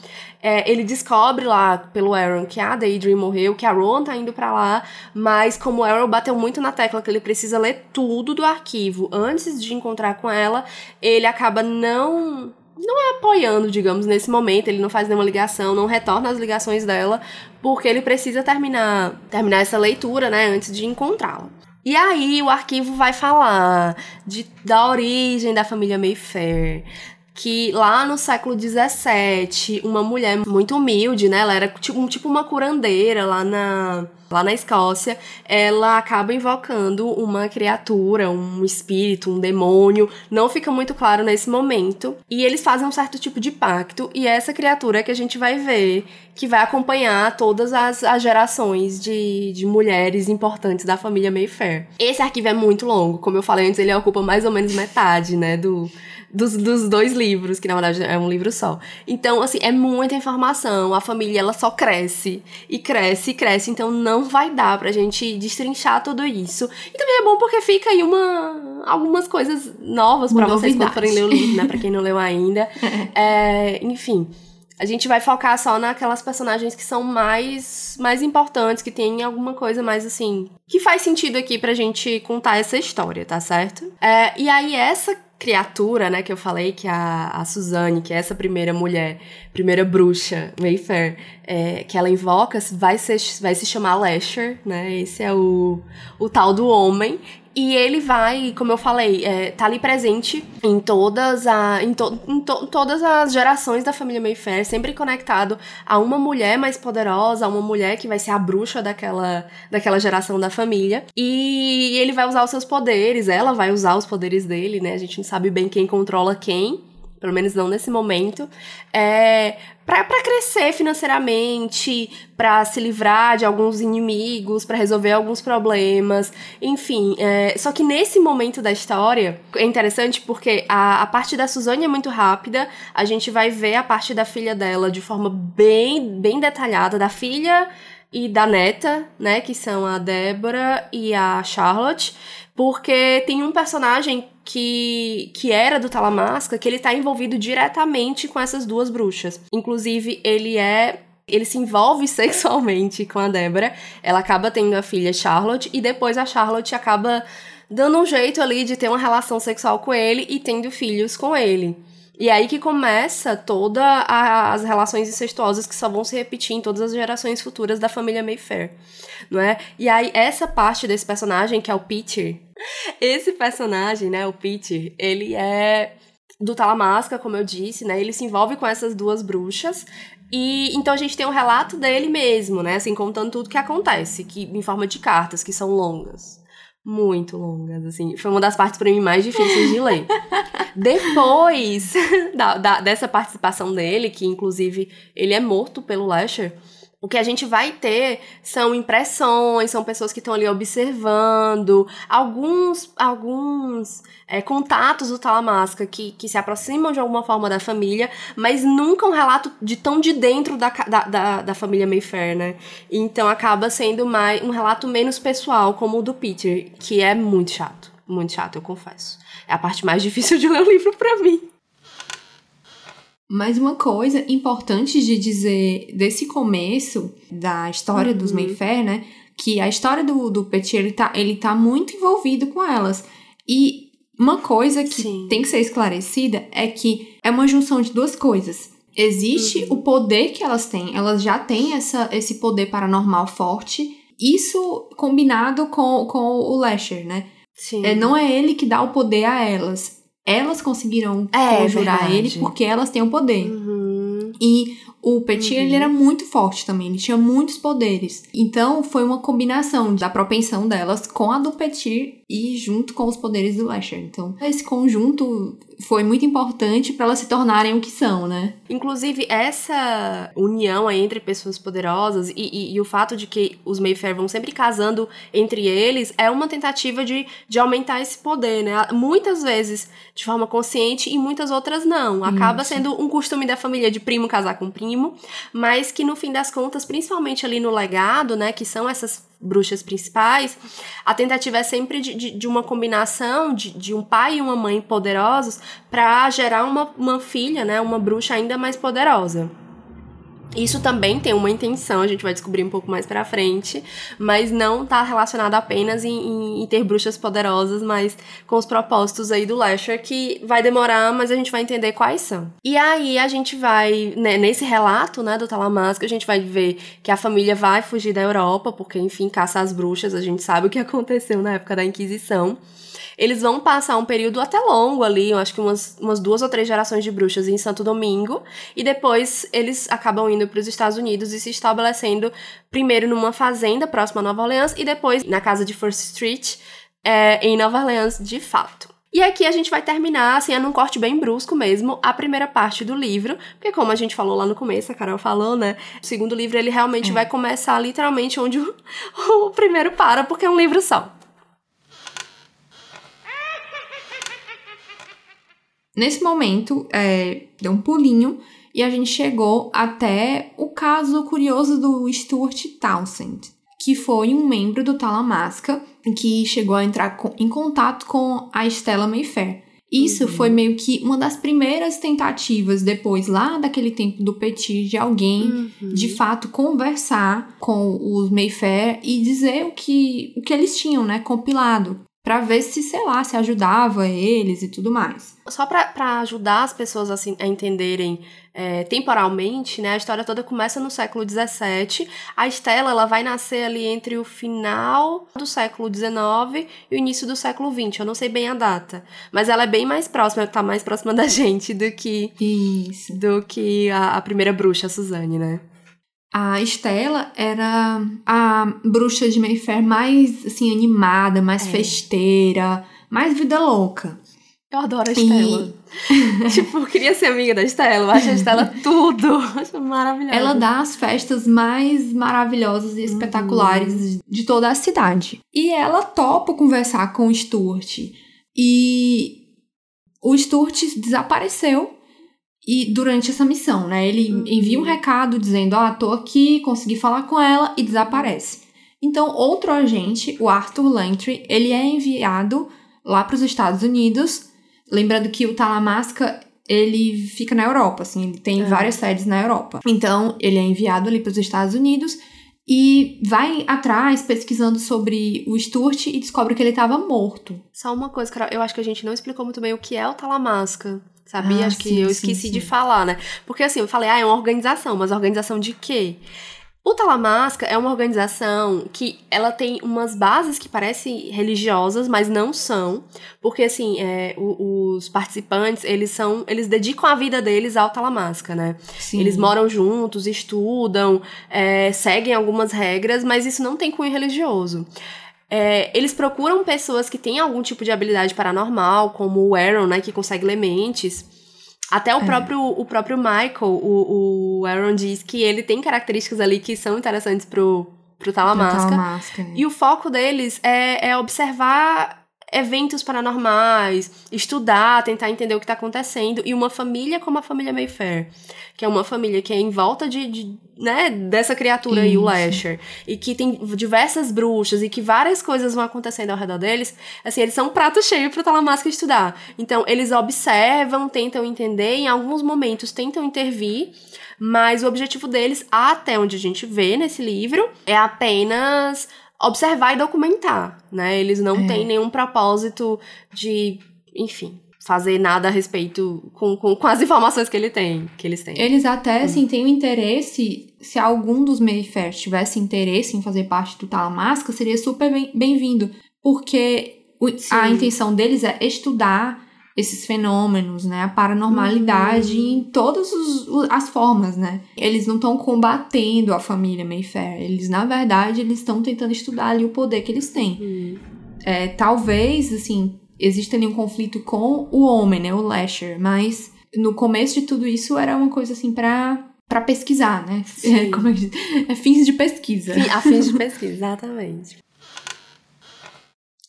é, ele descobre lá pelo Aaron que a Daydream morreu, que a Ron tá indo para lá, mas como o Aaron bateu muito na tecla que ele precisa ler tudo do arquivo antes de encontrar com ela, ele acaba não não apoiando, digamos, nesse momento, ele não faz nenhuma ligação, não retorna as ligações dela, porque ele precisa terminar terminar essa leitura, né, antes de encontrá-la. E aí o arquivo vai falar de, da origem da família Mayfair, que lá no século XVII, uma mulher muito humilde, né? Ela era tipo, tipo uma curandeira lá na, lá na Escócia. Ela acaba invocando uma criatura, um espírito, um demônio. Não fica muito claro nesse momento. E eles fazem um certo tipo de pacto. E essa criatura é que a gente vai ver, que vai acompanhar todas as, as gerações de, de mulheres importantes da família Mayfair. Esse arquivo é muito longo. Como eu falei antes, ele ocupa mais ou menos metade, né? Do dos, dos dois livros, que na verdade é um livro só. Então, assim, é muita informação. A família, ela só cresce e cresce e cresce. Então, não vai dar pra gente destrinchar tudo isso. E também é bom porque fica aí uma, algumas coisas novas para vocês quando forem ler o livro, né? Pra quem não leu ainda. é, enfim. A gente vai focar só naquelas personagens que são mais, mais importantes, que tem alguma coisa mais assim. que faz sentido aqui pra gente contar essa história, tá certo? É, e aí, essa criatura, né, que eu falei, que a, a Suzane, que é essa primeira mulher, primeira bruxa, Mayfair, é, que ela invoca, vai, ser, vai se chamar Lasher, né, esse é o, o tal do homem, e ele vai, como eu falei, é, tá ali presente em todas, a, em, to, em to, todas as gerações da família Mayfair, sempre conectado a uma mulher mais poderosa, a uma mulher que vai ser a bruxa daquela, daquela geração da família. E ele vai usar os seus poderes, ela vai usar os poderes dele, né? A gente não sabe bem quem controla quem pelo menos não nesse momento, é, para crescer financeiramente, para se livrar de alguns inimigos, para resolver alguns problemas, enfim. É, só que nesse momento da história é interessante porque a, a parte da Suzane é muito rápida, a gente vai ver a parte da filha dela de forma bem, bem detalhada, da filha e da neta, né, que são a Débora e a Charlotte, porque tem um personagem que, que era do Talamasca, que ele tá envolvido diretamente com essas duas bruxas. Inclusive, ele é ele se envolve sexualmente com a Débora. Ela acaba tendo a filha Charlotte e depois a Charlotte acaba dando um jeito ali de ter uma relação sexual com ele e tendo filhos com ele. E aí que começa todas as relações incestuosas que só vão se repetir em todas as gerações futuras da família Mayfair, não é? E aí essa parte desse personagem que é o Peter, esse personagem, né, o Peter, ele é do Talamasca, como eu disse, né? Ele se envolve com essas duas bruxas. E então a gente tem um relato dele mesmo, né? Assim, contando tudo que acontece, que em forma de cartas, que são longas. Muito longas, assim. Foi uma das partes para mim mais difíceis de ler. Depois da, da, dessa participação dele, que inclusive ele é morto pelo Lasher, o que a gente vai ter são impressões, são pessoas que estão ali observando, alguns, alguns é, contatos do Talamasca que, que se aproximam de alguma forma da família, mas nunca um relato de tão de dentro da, da, da, da família Mayfair, né? Então acaba sendo mais um relato menos pessoal, como o do Peter, que é muito chato. Muito chato, eu confesso. É a parte mais difícil de ler o livro para mim. Mas uma coisa importante de dizer desse começo da história uhum. dos Mayfair, né? Que a história do, do Petit, ele tá, ele tá muito envolvido com elas. E uma coisa que Sim. tem que ser esclarecida é que é uma junção de duas coisas. Existe uhum. o poder que elas têm, elas já têm essa, esse poder paranormal forte. Isso combinado com, com o Lasher, né? Sim. É, não é ele que dá o poder a elas elas conseguiram é, conjurar verdade. ele porque elas têm o poder. Uhum. E o Petit, uhum. ele era muito forte também, ele tinha muitos poderes. Então, foi uma combinação da propensão delas com a do Petit e junto com os poderes do Lasher. Então, esse conjunto foi muito importante para elas se tornarem o que são, né? Inclusive, essa união entre pessoas poderosas e, e, e, o fato de que os Mayfair vão sempre casando entre eles é uma tentativa de, de aumentar esse poder, né? Muitas vezes de forma consciente e muitas outras não. Acaba Isso. sendo um costume da família de primo casar com primo, mas que no fim das contas, principalmente ali no legado, né, que são essas bruxas principais, a tentativa é sempre de, de, de uma combinação de, de um pai e uma mãe poderosos para gerar uma, uma filha, né, uma bruxa ainda mais poderosa. Isso também tem uma intenção, a gente vai descobrir um pouco mais pra frente, mas não tá relacionado apenas em, em, em, ter bruxas poderosas, mas com os propósitos aí do Lasher, que vai demorar, mas a gente vai entender quais são. E aí a gente vai, né, nesse relato, né, do Talamasca, a gente vai ver que a família vai fugir da Europa, porque, enfim, caça as bruxas, a gente sabe o que aconteceu na época da Inquisição. Eles vão passar um período até longo ali, eu acho que umas, umas duas ou três gerações de bruxas em Santo Domingo, e depois eles acabam indo para os Estados Unidos e se estabelecendo primeiro numa fazenda próxima a Nova Orleans e depois na casa de First Street é, em Nova Orleans de fato. E aqui a gente vai terminar, assim, é num corte bem brusco mesmo, a primeira parte do livro, porque como a gente falou lá no começo, a Carol falou, né? O segundo livro ele realmente é. vai começar literalmente onde o, o primeiro para, porque é um livro só. Nesse momento, é, deu um pulinho e a gente chegou até o caso curioso do Stuart Townsend, que foi um membro do Talamasca que chegou a entrar em contato com a Stella Mayfair. Isso uhum. foi meio que uma das primeiras tentativas, depois, lá daquele tempo do Petit, de alguém uhum. de fato conversar com os Mayfair e dizer o que, o que eles tinham, né, compilado para ver se, sei lá, se ajudava eles e tudo mais. Só para ajudar as pessoas assim, a entenderem é, temporalmente, né? A história toda começa no século XVII. A Estela ela vai nascer ali entre o final do século XIX e o início do século XX. Eu não sei bem a data, mas ela é bem mais próxima, tá mais próxima da gente do que Isso. do que a, a primeira bruxa, a Suzane, né? A Estela era a bruxa de Mayfair mais, assim, animada, mais é. festeira, mais vida louca. Eu adoro a Estela. E... tipo, eu queria ser amiga da Estela. Eu acho a Estela tudo. acho maravilhosa. Ela dá as festas mais maravilhosas e uhum. espetaculares de toda a cidade. E ela topa conversar com o Stuart. E o Stuart desapareceu e durante essa missão, né? Ele uhum. envia um recado dizendo: Ah, tô aqui, consegui falar com ela e desaparece. Então, outro agente, o Arthur Langtry, ele é enviado lá para os Estados Unidos. Lembrando que o Talamasca ele fica na Europa, assim, ele tem é. várias sedes na Europa. Então, ele é enviado ali para os Estados Unidos e vai atrás pesquisando sobre o Stuart e descobre que ele estava morto. Só uma coisa, Carol, eu acho que a gente não explicou muito bem o que é o Talamasca sabia? Ah, Acho sim, que eu esqueci sim, sim. de falar, né? Porque assim, eu falei, ah, é uma organização, mas organização de quê? O Talamasca é uma organização que ela tem umas bases que parecem religiosas, mas não são, porque assim, é, os participantes, eles são, eles dedicam a vida deles ao Talamasca, né? Sim. Eles moram juntos, estudam, é, seguem algumas regras, mas isso não tem cunho religioso. É, eles procuram pessoas que têm algum tipo de habilidade paranormal, como o Aaron, né, que consegue ler mentes. Até o, é. próprio, o próprio Michael, o, o Aaron diz que ele tem características ali que são interessantes pro, pro Talamasca. Talamasca né? E o foco deles é, é observar eventos paranormais, estudar, tentar entender o que está acontecendo. E uma família como a família Mayfair, que é uma família que é em volta de, de né, dessa criatura Isso. aí, o Lasher, e que tem diversas bruxas e que várias coisas vão acontecendo ao redor deles, assim, eles são um prato cheio pro Talamasca estudar. Então, eles observam, tentam entender, em alguns momentos tentam intervir, mas o objetivo deles, até onde a gente vê nesse livro, é apenas observar e documentar, né? Eles não é. têm nenhum propósito de, enfim, fazer nada a respeito com, com, com, as informações que ele tem, que eles têm. Eles até, hum. assim, têm um interesse, se algum dos Mayfair tivesse interesse em fazer parte do Talamasca, seria super bem-vindo, porque a intenção deles é estudar esses fenômenos, né? A paranormalidade uhum. em todas os, as formas, né? Eles não estão combatendo a família Mayfair. Eles, na verdade, eles estão tentando estudar ali o poder que eles têm. Uhum. É, talvez, assim, exista ali um conflito com o homem, né? O Lasher. Mas no começo de tudo isso era uma coisa assim para para pesquisar, né? É, como é, que é fins de pesquisa. Sim, a fins de pesquisa, exatamente.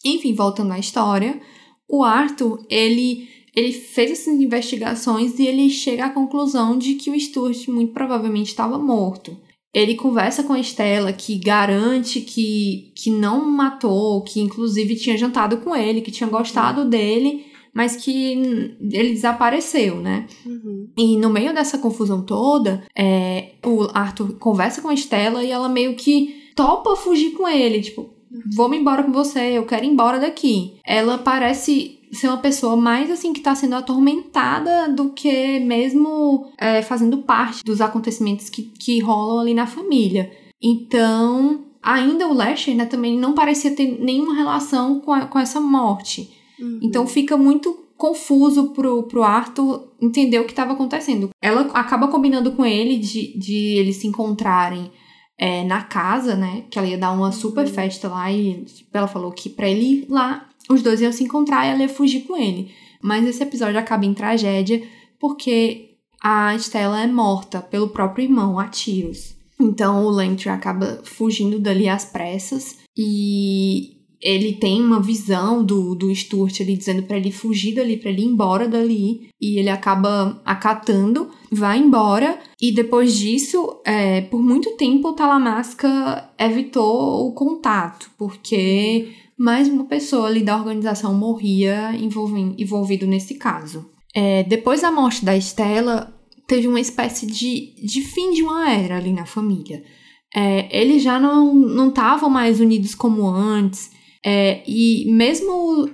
Enfim, voltando à história, o Arthur, ele, ele fez essas investigações e ele chega à conclusão de que o Stuart muito provavelmente estava morto. Ele conversa com a Estela, que garante que, que não matou, que inclusive tinha jantado com ele, que tinha gostado dele, mas que ele desapareceu, né? Uhum. E no meio dessa confusão toda, é, o Arthur conversa com a Estela e ela meio que topa fugir com ele, tipo, vou-me embora com você, eu quero ir embora daqui. Ela parece ser uma pessoa mais assim que tá sendo atormentada do que mesmo é, fazendo parte dos acontecimentos que, que rolam ali na família. Então, ainda o Lasher né, também não parecia ter nenhuma relação com, a, com essa morte. Uhum. Então fica muito confuso pro, pro Arthur entender o que estava acontecendo. Ela acaba combinando com ele de, de eles se encontrarem é, na casa, né? Que ela ia dar uma super uhum. festa lá e tipo, ela falou que pra ele ir lá, os dois iam se encontrar e ela ia fugir com ele. Mas esse episódio acaba em tragédia porque a Stella é morta pelo próprio irmão a tiros. Então o Lantry acaba fugindo dali às pressas e ele tem uma visão do, do Stuart ali dizendo para ele fugir dali, para ele ir embora dali, e ele acaba acatando, vai embora, e depois disso, é, por muito tempo, o Talamasca evitou o contato, porque mais uma pessoa ali da organização morria envolvido nesse caso. É, depois da morte da Estela, teve uma espécie de, de fim de uma era ali na família. É, eles já não estavam mais unidos como antes, é, e mesmo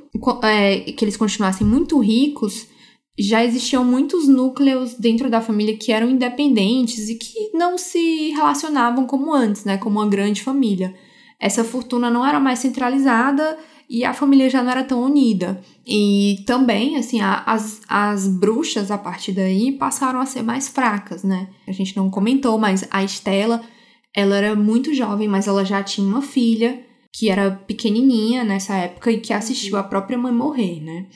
é, que eles continuassem muito ricos, já existiam muitos núcleos dentro da família que eram independentes e que não se relacionavam como antes, né? Como uma grande família. Essa fortuna não era mais centralizada e a família já não era tão unida. E também, assim, a, as, as bruxas, a partir daí, passaram a ser mais fracas, né? A gente não comentou, mas a Estela, ela era muito jovem, mas ela já tinha uma filha que era pequenininha nessa época e que assistiu a própria mãe morrer, né?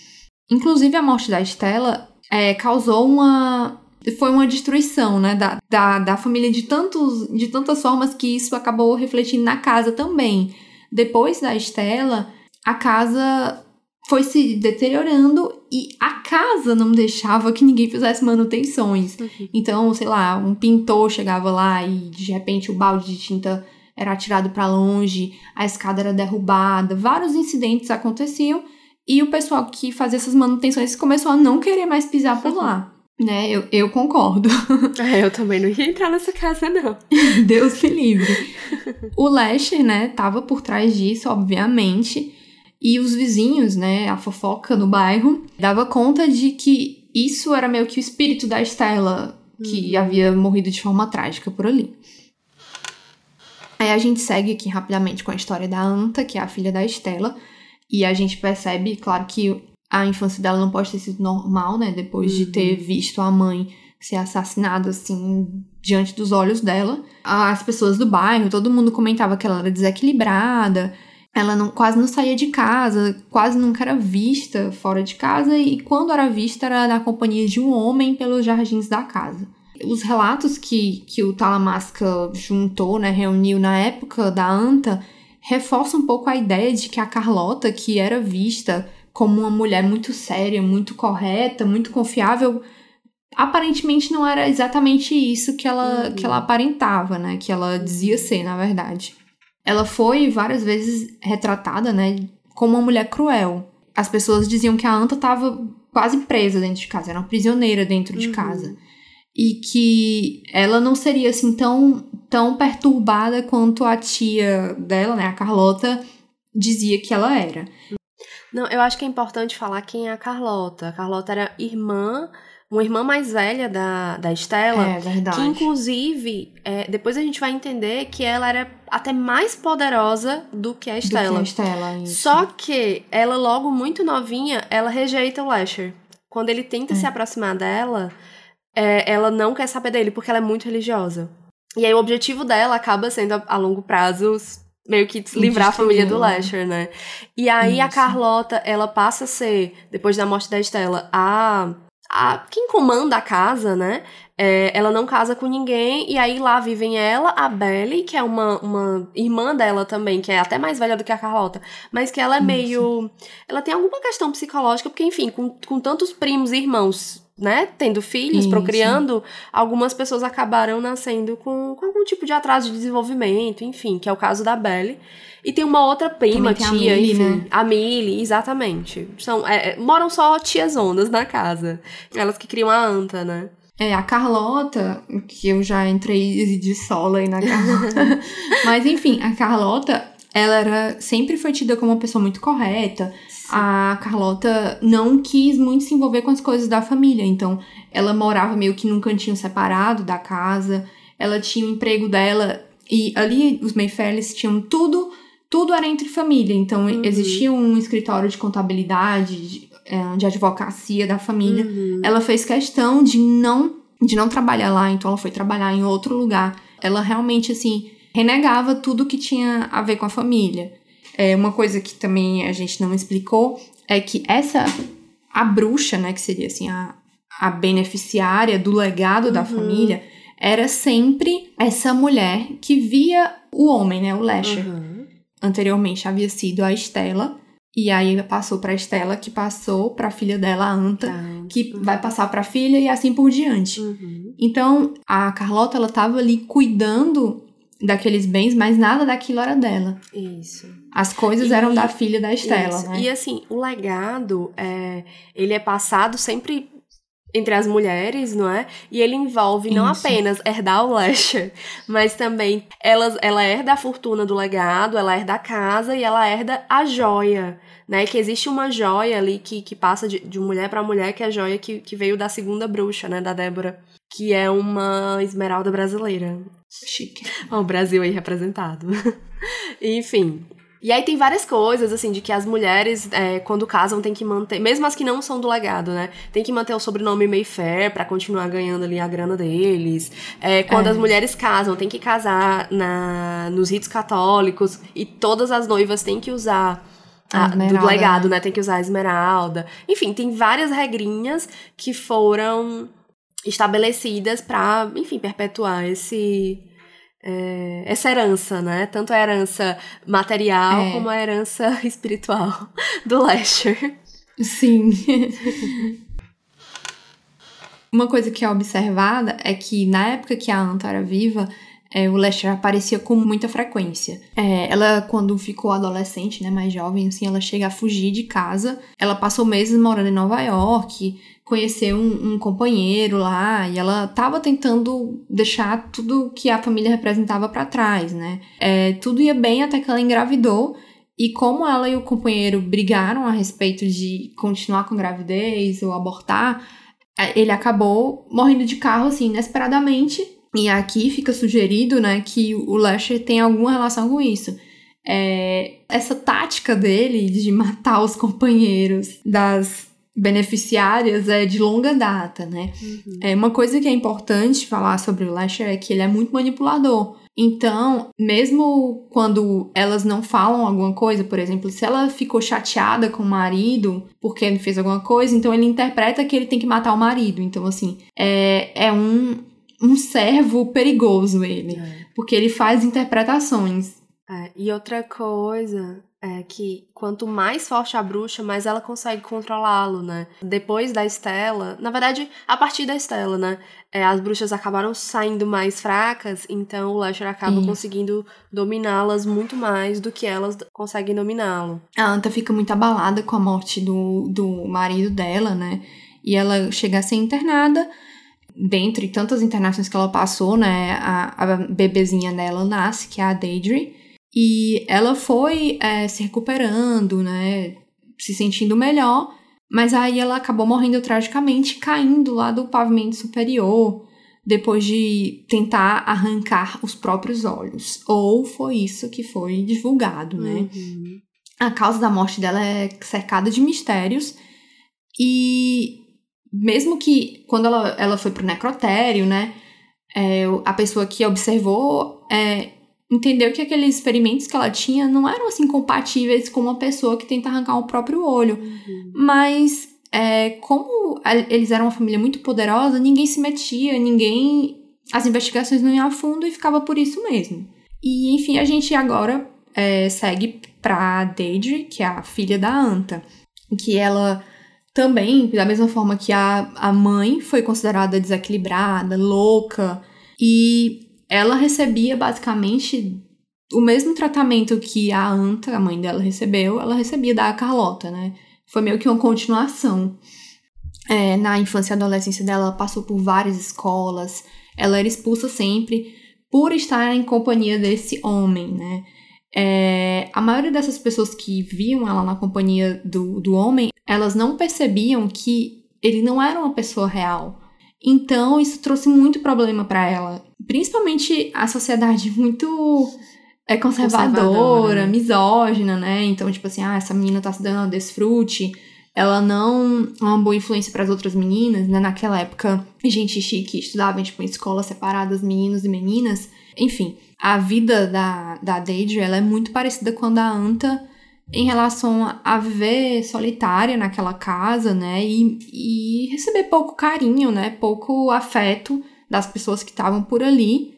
Inclusive, a morte da Estela é, causou uma. Foi uma destruição, né, da, da, da família de, tantos, de tantas formas que isso acabou refletindo na casa também. Depois da Estela, a casa foi se deteriorando e a casa não deixava que ninguém fizesse manutenções. Uhum. Então, sei lá, um pintor chegava lá e de repente o balde de tinta era atirado para longe, a escada era derrubada, vários incidentes aconteciam e o pessoal que fazia essas manutenções começou a não querer mais pisar por lá. Né, eu, eu concordo. É, eu também não ia entrar nessa casa, não. Deus me livre. O Lasher, né, tava por trás disso, obviamente. E os vizinhos, né, a fofoca no bairro, dava conta de que isso era meio que o espírito da Stella, que uhum. havia morrido de forma trágica por ali. Aí a gente segue aqui rapidamente com a história da Anta, que é a filha da Estela, e a gente percebe, claro, que a infância dela não pode ter sido normal, né? Depois uhum. de ter uhum. visto a mãe ser assassinada, assim, diante dos olhos dela. As pessoas do bairro, todo mundo comentava que ela era desequilibrada, ela não, quase não saía de casa, quase nunca era vista fora de casa, e quando era vista era na companhia de um homem pelos jardins da casa. Os relatos que, que o Talamasca juntou, né, reuniu na época da Anta, reforçam um pouco a ideia de que a Carlota, que era vista como uma mulher muito séria, muito correta, muito confiável, aparentemente não era exatamente isso que ela, uhum. que ela aparentava, né? Que ela dizia ser, na verdade. Ela foi várias vezes retratada, né, como uma mulher cruel. As pessoas diziam que a Anta estava quase presa dentro de casa, era uma prisioneira dentro de uhum. casa e que ela não seria assim tão, tão perturbada quanto a tia dela, né, a Carlota, dizia que ela era. Não, eu acho que é importante falar quem é a Carlota. A Carlota era irmã, uma irmã mais velha da, da Estela. É, verdade. Que, inclusive, é, depois a gente vai entender que ela era até mais poderosa do que a Estela. Do que a Estela, isso. Só que ela, logo muito novinha, ela rejeita o Lasher. Quando ele tenta é. se aproximar dela, é, ela não quer saber dele porque ela é muito religiosa. E aí o objetivo dela acaba sendo a, a longo prazo meio que livrar a família do né? Lasher, né? E aí a Carlota, ela passa a ser, depois da morte da Estela, a, a quem comanda a casa, né? É, ela não casa com ninguém, e aí lá vivem ela, a Belly, que é uma, uma irmã dela também, que é até mais velha do que a Carlota, mas que ela é meio. Ela tem alguma questão psicológica, porque, enfim, com, com tantos primos e irmãos né, tendo filhos, Isso. procriando, algumas pessoas acabaram nascendo com, com, algum tipo de atraso de desenvolvimento, enfim, que é o caso da Belle. E tem uma outra prima, tia, a Millie, enfim, né? a Millie, exatamente. São, é, é, moram só tias ondas na casa. Elas que criam a Anta, né? É, a Carlota, que eu já entrei de solo aí na Carlota. Mas enfim, a Carlota, ela era, sempre foi tida como uma pessoa muito correta, a Carlota não quis muito se envolver com as coisas da família, então ela morava meio que num cantinho separado da casa, ela tinha o emprego dela e ali os Mayfaires tinham tudo, tudo era entre família, então uhum. existia um escritório de contabilidade, de, é, de advocacia da família. Uhum. Ela fez questão de não de não trabalhar lá, então ela foi trabalhar em outro lugar. Ela realmente assim renegava tudo que tinha a ver com a família. É, uma coisa que também a gente não explicou é que essa, a bruxa, né, que seria assim, a, a beneficiária do legado uhum. da família, era sempre essa mulher que via o homem, né, o Lasher. Uhum. Anteriormente havia sido a Estela, e aí passou para Estela, que passou para a filha dela, a Anta, tá. que uhum. vai passar para a filha e assim por diante. Uhum. Então, a Carlota ela estava ali cuidando daqueles bens, mas nada daquilo era dela. Isso. As coisas e, eram da filha da Estela, né? E assim, o legado, é, ele é passado sempre entre as mulheres, não é? E ele envolve não Isso. apenas herdar o Lasher, mas também ela, ela herda a fortuna do legado, ela herda a casa e ela herda a joia, né? Que existe uma joia ali que, que passa de, de mulher para mulher, que é a joia que, que veio da segunda bruxa, né? Da Débora, que é uma esmeralda brasileira. Chique. o Brasil aí representado. Enfim. E aí tem várias coisas, assim, de que as mulheres, é, quando casam, tem que manter, mesmo as que não são do legado, né? Tem que manter o sobrenome Mayfair para continuar ganhando ali a grana deles. É, quando é. as mulheres casam, tem que casar na, nos ritos católicos e todas as noivas têm que usar a, do legado, né? Tem que usar a esmeralda. Enfim, tem várias regrinhas que foram estabelecidas para, enfim, perpetuar esse é, essa herança, né? Tanto a herança material é. como a herança espiritual do Lasher. Sim. Uma coisa que é observada é que na época que a Anta era viva, é, o Lester aparecia com muita frequência. É, ela, quando ficou adolescente, né, mais jovem, assim, ela chega a fugir de casa. Ela passou meses morando em Nova York, conheceu um, um companheiro lá, e ela tava tentando deixar tudo que a família representava para trás, né? É, tudo ia bem até que ela engravidou. E como ela e o companheiro brigaram a respeito de continuar com gravidez ou abortar, é, ele acabou morrendo de carro, assim, inesperadamente E aqui fica sugerido, né, que o Lasher tem alguma relação com isso. É, essa tática dele de matar os companheiros das beneficiárias é de longa data, né? Uhum. É uma coisa que é importante falar sobre o Lasher é que ele é muito manipulador. Então, mesmo quando elas não falam alguma coisa, por exemplo, se ela ficou chateada com o marido porque ele fez alguma coisa, então ele interpreta que ele tem que matar o marido. Então, assim, é, é um, um servo perigoso ele, é. porque ele faz interpretações. É, e outra coisa é que quanto mais forte a bruxa, mais ela consegue controlá-lo, né? Depois da Estela, na verdade, a partir da Estela, né? É, as bruxas acabaram saindo mais fracas, então o Lasher acaba Isso. conseguindo dominá-las muito mais do que elas conseguem dominá-lo. A Anta fica muito abalada com a morte do, do marido dela, né? E ela chega a ser internada. Dentre tantas internações que ela passou, né? A, a bebezinha dela nasce, que é a Deidre. E ela foi é, se recuperando, né? Se sentindo melhor. Mas aí ela acabou morrendo tragicamente, caindo lá do pavimento superior, depois de tentar arrancar os próprios olhos. Ou foi isso que foi divulgado, né? Uhum. A causa da morte dela é cercada de mistérios. E mesmo que quando ela, ela foi pro necrotério, né? É, a pessoa que observou é, entendeu que aqueles experimentos que ela tinha não eram assim compatíveis com uma pessoa que tenta arrancar o próprio olho. Uhum. Mas é, como eles eram uma família muito poderosa, ninguém se metia, ninguém. As investigações não iam a fundo e ficava por isso mesmo. E enfim, a gente agora é, segue pra Deidre, que é a filha da Anta, que ela também, da mesma forma que a, a mãe foi considerada desequilibrada, louca, e ela recebia basicamente o mesmo tratamento que a Anta, a mãe dela, recebeu, ela recebia da Carlota, né? Foi meio que uma continuação. É, na infância e adolescência dela, ela passou por várias escolas, ela era expulsa sempre por estar em companhia desse homem, né? É, a maioria dessas pessoas que viam ela na companhia do, do homem, elas não percebiam que ele não era uma pessoa real. Então, isso trouxe muito problema para ela. Principalmente a sociedade muito é conservadora, né? misógina, né? Então, tipo assim, ah, essa menina tá se dando desfrute. Ela não é uma boa influência para as outras meninas, né? Naquela época, gente chique estudava tipo, em escolas separadas, meninos e meninas. Enfim, a vida da, da Deidre, ela é muito parecida com a da Anta em relação a viver solitária naquela casa, né? E, e receber pouco carinho, né? Pouco afeto das pessoas que estavam por ali.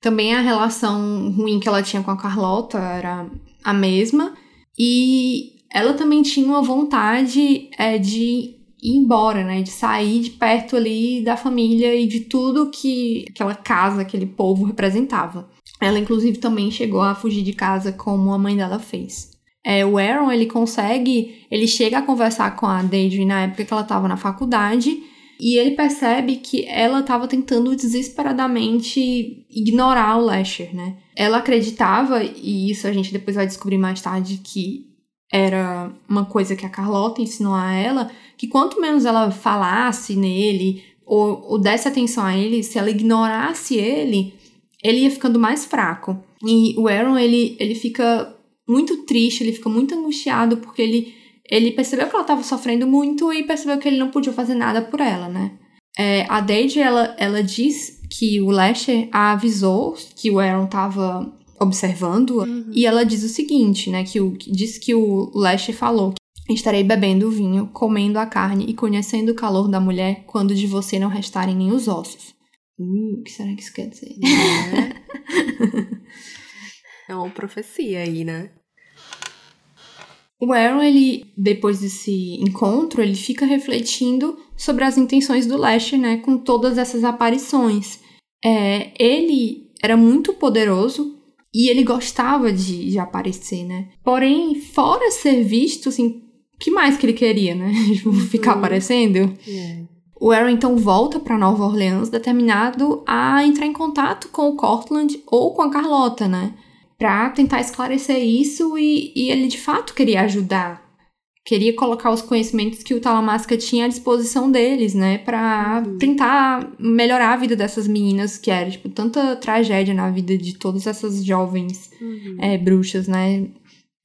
Também a relação ruim que ela tinha com a Carlota era a mesma. E ela também tinha uma vontade é, de ir embora, né? De sair de perto ali da família e de tudo que aquela casa, aquele povo representava. Ela, inclusive, também chegou a fugir de casa como a mãe dela fez. É, o Aaron, ele consegue, ele chega a conversar com a Deidre na época que ela estava na faculdade e ele percebe que ela estava tentando desesperadamente ignorar o Lasher, né? Ela acreditava, e isso a gente depois vai descobrir mais tarde que era uma coisa que a Carlota ensinou a ela, que quanto menos ela falasse nele ou, ou desse atenção a ele, se ela ignorasse ele, ele ia ficando mais fraco. E o Aaron, ele, ele fica muito triste, ele fica muito angustiado porque ele, ele percebeu que ela estava sofrendo muito e percebeu que ele não podia fazer nada por ela, né? É, a Deide, ela, ela diz que o Lasher a avisou que o Aaron estava observando uhum. e ela diz o seguinte, né? Que, o, que diz que o Lasher falou que estarei bebendo o vinho, comendo a carne e conhecendo o calor da mulher quando de você não restarem nem os ossos. Uh, o que será que isso quer dizer? É. É uma profecia aí, né? O Aaron, ele, depois desse encontro, ele fica refletindo sobre as intenções do Lester, né, com todas essas aparições. É, ele era muito poderoso e ele gostava de, de aparecer, né? Porém, fora ser visto, assim, o que mais que ele queria, né? Tipo, ficar uhum. aparecendo? Yeah. É. O Aaron então volta para Nova Orleans determinado a entrar em contato com o Cortland ou com a Carlota, né? Para tentar esclarecer isso e, e ele de fato queria ajudar. queria colocar os conhecimentos que o Talamasca tinha à disposição deles, né, para uhum. tentar melhorar a vida dessas meninas, que era, tipo, tanta tragédia na vida de todas essas jovens uhum. é, bruxas, né.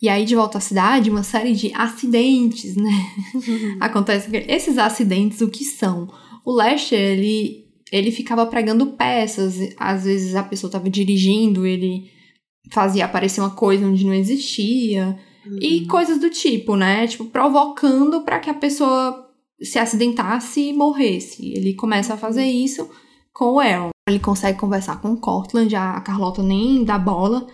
E aí, de volta à cidade, uma série de acidentes, né, uhum. acontece. Esses acidentes, o que são? O Lester, ele, ele ficava pregando peças, às vezes a pessoa estava dirigindo, ele fazia aparecer uma coisa onde não existia, Uhum. E coisas do tipo, né? Tipo, provocando para que a pessoa se acidentasse e morresse. Ele começa a fazer uhum. isso com o Aaron. Ele consegue conversar com o Cortland, a Carlota nem dá bola.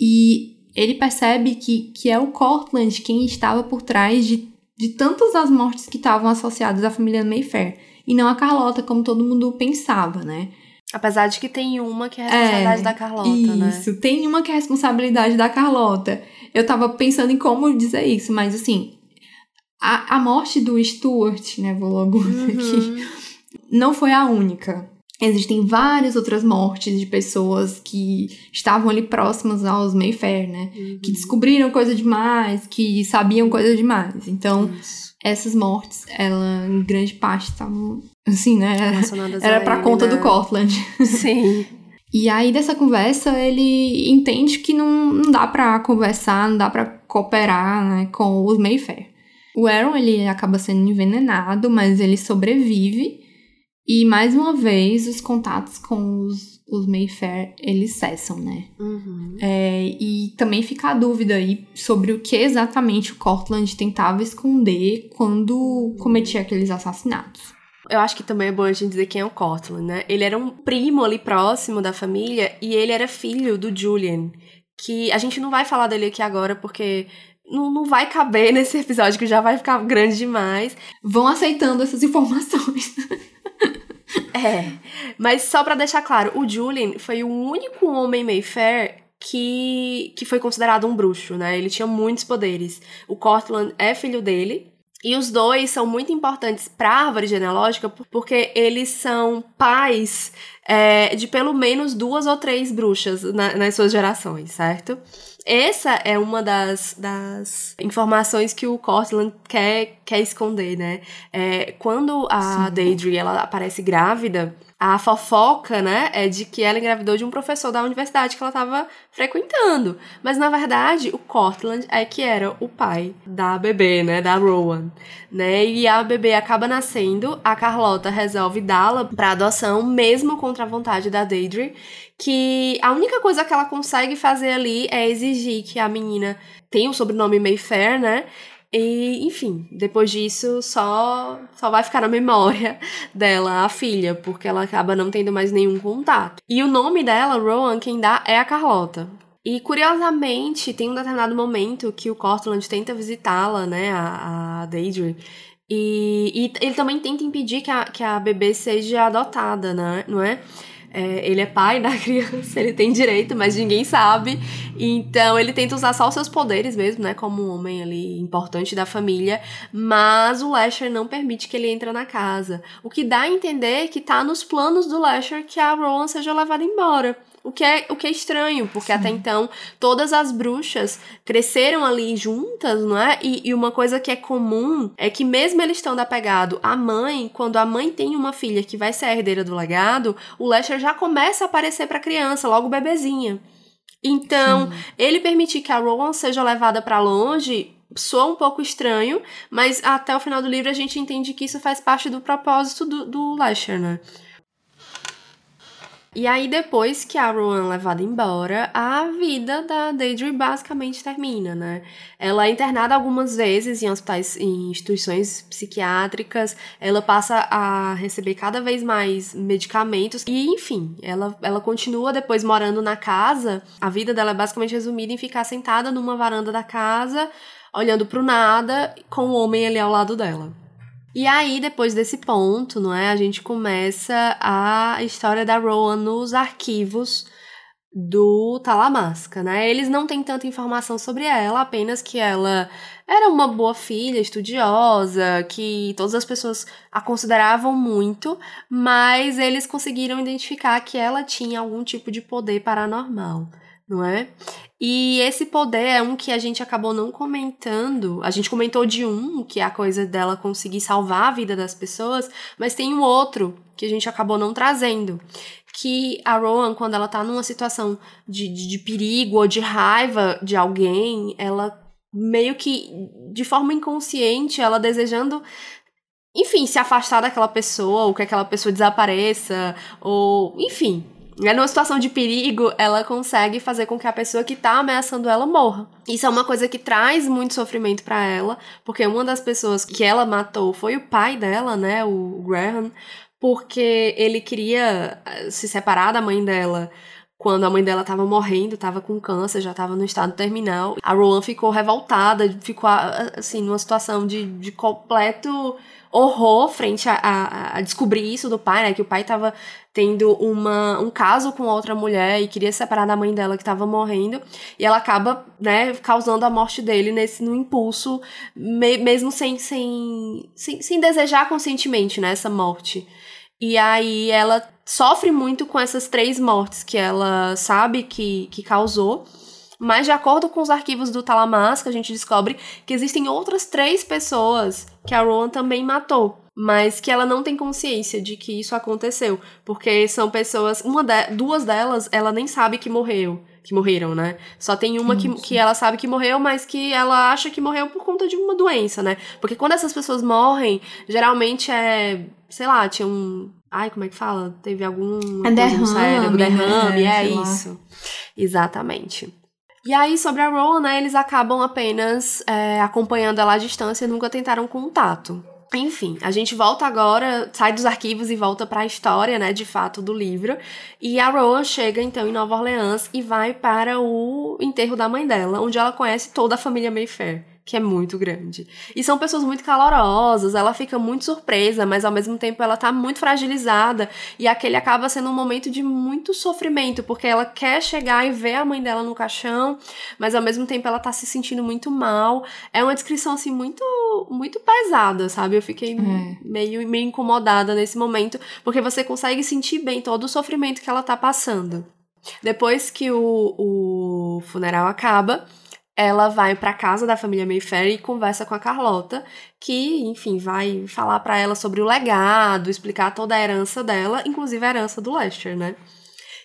E ele percebe que, que é o Cortland quem estava por trás de, de tantas das mortes que estavam associadas à família Mayfair. E não a Carlota, como todo mundo pensava, né? Apesar de que tem uma que é a responsabilidade é, da Carlota, isso, né? Isso, tem uma que é a responsabilidade da Carlota. Eu tava pensando em como dizer isso, mas assim, a, a morte do Stuart, né, vou logo uhum. aqui, não foi a única. Existem várias outras mortes de pessoas que estavam ali próximas aos Mayfair, né? Uhum. Que descobriram coisa demais, que sabiam coisa demais. Então, Isso. essas mortes, ela, em grande parte, estavam, assim, né? Era pra conta né? do Cortland. Sim. E aí, dessa conversa, ele entende que não, não dá para conversar, não dá para cooperar né, com os Mayfair. O Aaron, ele acaba sendo envenenado, mas ele sobrevive. E, mais uma vez, os contatos com os, os Mayfair, eles cessam, né? Uhum. É, e também fica a dúvida aí sobre o que exatamente o Cortland tentava esconder quando cometia aqueles assassinatos. Eu acho que também é bom a gente dizer quem é o Cortland, né? Ele era um primo ali próximo da família e ele era filho do Julian. Que a gente não vai falar dele aqui agora porque não, não vai caber nesse episódio, que já vai ficar grande demais. Vão aceitando essas informações. é, mas só para deixar claro, o Julian foi o único homem Mayfair que, que foi considerado um bruxo, né? Ele tinha muitos poderes. O Cortland é filho dele, e os dois são muito importantes para a árvore genealógica porque eles são pais é, de pelo menos duas ou três bruxas na, nas suas gerações, certo? Essa é uma das, das informações que o Cortland quer, quer esconder, né? É, quando a Sim. Deidre ela aparece grávida, a fofoca, né, é de que ela engravidou de um professor da universidade que ela estava frequentando. Mas na verdade, o Cortland é que era o pai da bebê, né, da Rowan, né? E a bebê acaba nascendo, a Carlota resolve dá-la para adoção mesmo contra a vontade da Deidre, que a única coisa que ela consegue fazer ali é exigir que a menina tenha o sobrenome Mayfair, né? E, enfim, depois disso só só vai ficar na memória dela a filha, porque ela acaba não tendo mais nenhum contato. E o nome dela, Rowan, quem dá é a Carlota. E curiosamente, tem um determinado momento que o Cortland tenta visitá-la, né, a, a e, e ele também tenta impedir que a, que a bebê seja adotada, né, não é? É, ele é pai da criança, ele tem direito, mas ninguém sabe. Então ele tenta usar só os seus poderes mesmo, né? Como um homem ali importante da família. Mas o Lasher não permite que ele entre na casa. O que dá a entender que tá nos planos do Lasher que a Rowan seja levada embora. O que é, o que é estranho, porque Sim. até então todas as bruxas cresceram ali juntas, não é? E, e, uma coisa que é comum é que, mesmo eles estando apegados à mãe, quando a mãe tem uma filha que vai ser a herdeira do legado, o Lester já começa a aparecer pra criança, logo bebezinha. Então, Sim. ele permitir que a Rowan seja levada para longe soa um pouco estranho, mas até o final do livro a gente entende que isso faz parte do propósito do, do Lester, né? E aí, depois que a Rowan é levada embora, a vida da Deidre basicamente termina, né? Ela é internada algumas vezes em hospitais, em instituições psiquiátricas, ela passa a receber cada vez mais medicamentos e, enfim, ela, ela continua depois morando na casa. A vida dela é basicamente resumida em ficar sentada numa varanda da casa, olhando pro nada, com o homem ali ao lado dela. E aí, depois desse ponto, não é? A gente começa a história da Rowan nos arquivos do Talamasca, né? Eles não têm tanta informação sobre ela, apenas que ela era uma boa filha, estudiosa, que todas as pessoas a consideravam muito, mas eles conseguiram identificar que ela tinha algum tipo de poder paranormal. não é? E esse poder é um que a gente acabou não comentando. A gente comentou de um, que é a coisa dela conseguir salvar a vida das pessoas, mas tem um outro que a gente acabou não trazendo. Que a Rowan, quando ela tá numa situação de, de, de perigo ou de raiva de alguém, ela meio que, de forma inconsciente, ela desejando enfim, se afastar daquela pessoa, ou que aquela pessoa desapareça, ou enfim, é numa situação de perigo, ela consegue fazer com que a pessoa que tá ameaçando ela morra. Isso é uma coisa que traz muito sofrimento para ela, porque uma das pessoas que ela matou foi o pai dela, né, o Graham, porque ele queria eh, se separar da mãe dela quando a mãe dela estava morrendo, estava com câncer, já estava no estado terminal. A Rowan ficou revoltada, ficou assim numa situação de, de completo horror frente a, a, a, descobrir isso do pai, né? Que o pai tava tendo uma, um caso com outra mulher e queria se separar da mãe dela que tava morrendo. E ela acaba, né, causando a morte dele nesse no impulso, me, mesmo sem, sem, sem, sem desejar conscientemente, né, essa morte. E aí ela sofre muito com essas três mortes que ela sabe que, que causou. Mas, de acordo com os arquivos do Talamasca, a gente descobre que existem outras três pessoas que a Rowan também matou. Mas que ela não tem consciência de que isso aconteceu. Porque são pessoas. Uma de, duas delas, ela nem sabe que morreu. Que morreram, né? Só tem uma que, que ela sabe que morreu, mas que ela acha que morreu por conta de uma doença, né? Porque quando essas pessoas morrem, geralmente é. Sei lá, tinha um. Ai, como é que fala? Teve algum. É derrame, cérebro, derrame, né? é isso. Exatamente. E aí, sobre a Rowan, né, eles acabam apenas é, acompanhando ela à distância e nunca tentaram contato. Enfim, a gente volta agora, sai dos arquivos e volta para a história, né, de fato, do livro. E a Rowan chega então em Nova Orleans e vai para o enterro da mãe dela, onde ela conhece toda a família Mayfair que é muito grande. E são pessoas muito calorosas, ela fica muito surpresa, mas ao mesmo tempo ela tá muito fragilizada. E aquele acaba sendo um momento de muito sofrimento, porque ela quer chegar e ver a mãe dela no caixão, mas ao mesmo tempo ela tá se sentindo muito mal. É uma descrição assim muito muito pesada, sabe? Eu fiquei é. meio, meio incomodada nesse momento, porque você consegue sentir bem todo o sofrimento que ela tá passando. Depois que o, o funeral acaba, ela vai para casa da família Mayfair e conversa com a Carlota, que, enfim, vai falar para ela sobre o legado, explicar toda a herança dela, inclusive a herança do Lester, né?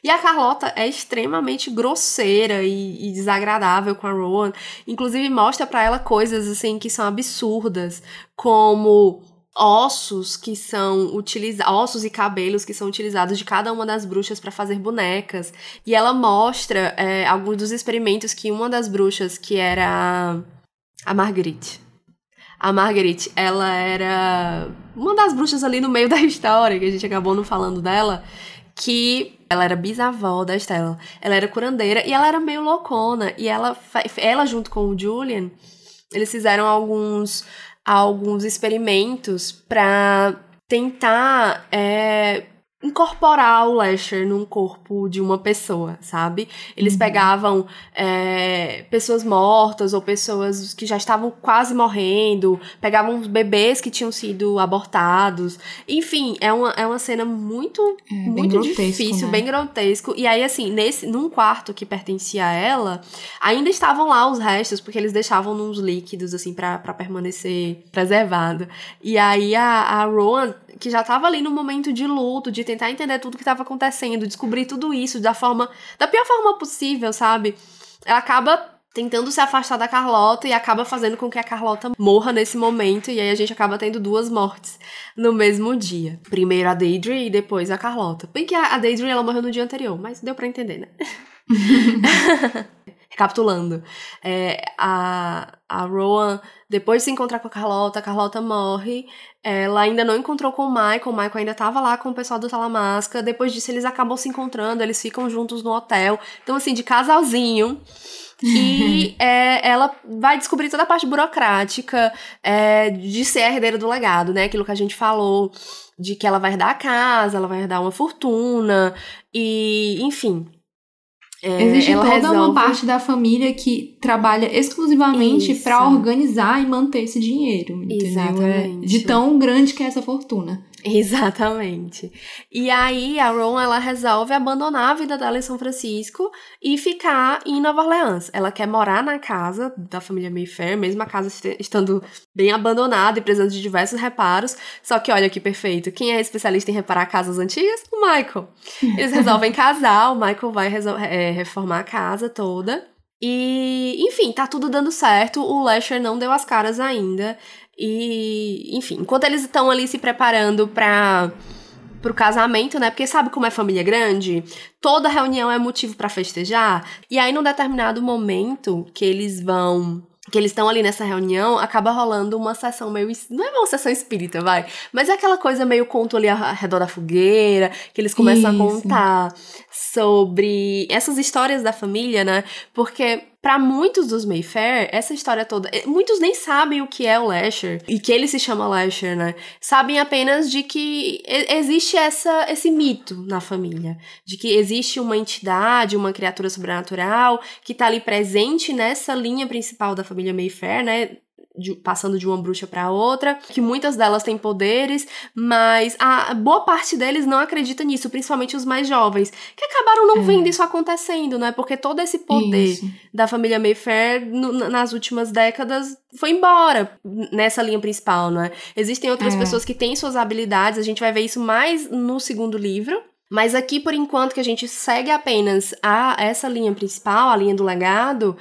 E a Carlota é extremamente grosseira e, e desagradável com a Rowan, inclusive mostra para ela coisas assim que são absurdas, como ossos que são utilizados, ossos e cabelos que são utilizados de cada uma das bruxas para fazer bonecas. E ela mostra é, alguns dos experimentos que uma das bruxas, que era a Marguerite. A Marguerite, ela era uma das bruxas ali no meio da história, que a gente acabou não falando dela, que ela era bisavó da Estela. Ela era curandeira e ela era meio loucona. E ela, ela junto com o Julian, eles fizeram alguns alguns experimentos para tentar é, incorporar o Lester num corpo de uma pessoa, sabe? Eles uhum. pegavam é, pessoas mortas ou pessoas que já estavam quase morrendo, pegavam bebês que tinham sido abortados. Enfim, é uma, é uma cena muito, é, muito difícil, né? bem grotesco. E aí, assim, nesse, num quarto que pertencia a ela, ainda estavam lá os restos, porque eles deixavam nos líquidos, assim, para permanecer preservado. E aí a, a Rowan que já tava ali no momento de luto, de tentar entender tudo que estava acontecendo, descobrir tudo isso da forma, da pior forma possível, sabe? Ela acaba tentando se afastar da Carlota e acaba fazendo com que a Carlota morra nesse momento e aí a gente acaba tendo duas mortes no mesmo dia. Primeiro a Deidre e depois a Carlota. Bem que a Deidre ela morreu no dia anterior, mas deu para entender, né? Recapitulando, é, a, a Rowan, depois de se encontrar com a Carlota, a Carlota morre. Ela ainda não encontrou com o Michael, o Michael ainda tava lá com o pessoal do Talamasca. Depois disso, eles acabam se encontrando, eles ficam juntos no hotel. Então, assim, de casalzinho. e é, ela vai descobrir toda a parte burocrática é, de ser a herdeira do legado, né? Aquilo que a gente falou, de que ela vai herdar a casa, ela vai herdar uma fortuna, e enfim. É, Existe toda resolve... uma parte da família que trabalha exclusivamente para organizar e manter esse dinheiro. Entendeu? Exatamente. É de tão grande que é essa fortuna. Exatamente. E aí a Ron ela resolve abandonar a vida dela em São Francisco e ficar em Nova Orleans. Ela quer morar na casa da família Mayfair, mesmo a casa estando bem abandonada e precisando de diversos reparos. Só que olha que perfeito. Quem é especialista em reparar casas antigas? O Michael. Eles resolvem casar, o Michael vai é, reformar a casa toda. E, enfim, tá tudo dando certo. O Lasher não deu as caras ainda. E, enfim, enquanto eles estão ali se preparando para pro casamento, né? Porque sabe como é família grande? Toda reunião é motivo para festejar. E aí, num determinado momento que eles vão que eles estão ali nessa reunião, acaba rolando uma sessão meio. Não é uma sessão espírita, vai. Mas é aquela coisa meio conto ali ao redor da fogueira, que eles começam Isso. a contar sobre essas histórias da família, né? Porque para muitos dos Mayfair, essa história toda, eh, muitos nem sabem o que é o Lasher e que ele se chama Lasher, né? Sabem apenas de que existe essa esse mito na família, de que existe uma entidade, uma criatura sobrenatural que tá ali presente nessa linha principal da família Mayfair, né? De, passando de uma bruxa para outra, que muitas delas têm poderes, mas a boa parte deles não acredita nisso, principalmente os mais jovens, que acabaram não é. vendo isso acontecendo, né? Porque todo esse poder isso. da família Mayfair no, nas últimas décadas foi embora nessa linha principal, né? Existem outras é. pessoas que têm suas habilidades, a gente vai ver isso mais no segundo livro, mas aqui, por enquanto, que a gente segue apenas a essa linha principal, a linha do legado,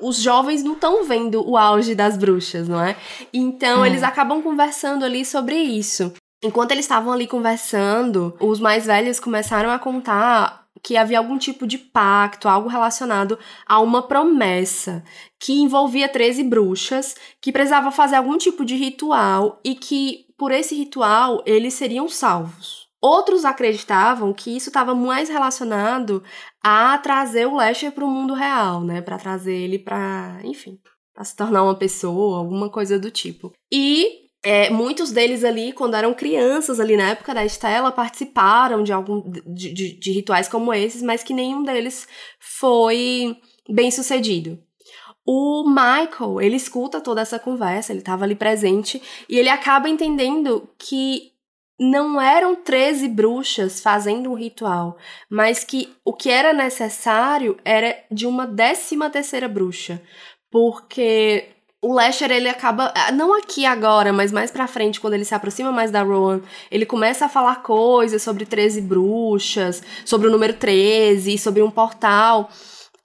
os jovens não estão vendo o auge das bruxas, não é? Então, é. eles acabam conversando ali sobre isso. Enquanto eles estavam ali conversando, os mais velhos começaram a contar que havia algum tipo de pacto, algo relacionado a uma promessa que envolvia 13 bruxas, que precisava fazer algum tipo de ritual e que por esse ritual eles seriam salvos. Outros acreditavam que isso estava mais relacionado a trazer o Lasher para o mundo real, né? Para trazer ele para, enfim, para se tornar uma pessoa, alguma coisa do tipo. E é, muitos deles ali, quando eram crianças ali na época da Estela, participaram de algum de, de, de rituais como esses, mas que nenhum deles foi bem sucedido. O Michael, ele escuta toda essa conversa, ele estava ali presente, e ele acaba entendendo que não eram 13 bruxas fazendo um ritual, mas que o que era necessário era de uma décima terceira bruxa. Porque o Lasher, ele acaba, ah, não aqui agora, mas mais pra frente, quando ele se aproxima mais da Rowan, ele começa a falar coisas sobre 13 bruxas, sobre o número 13, sobre um portal.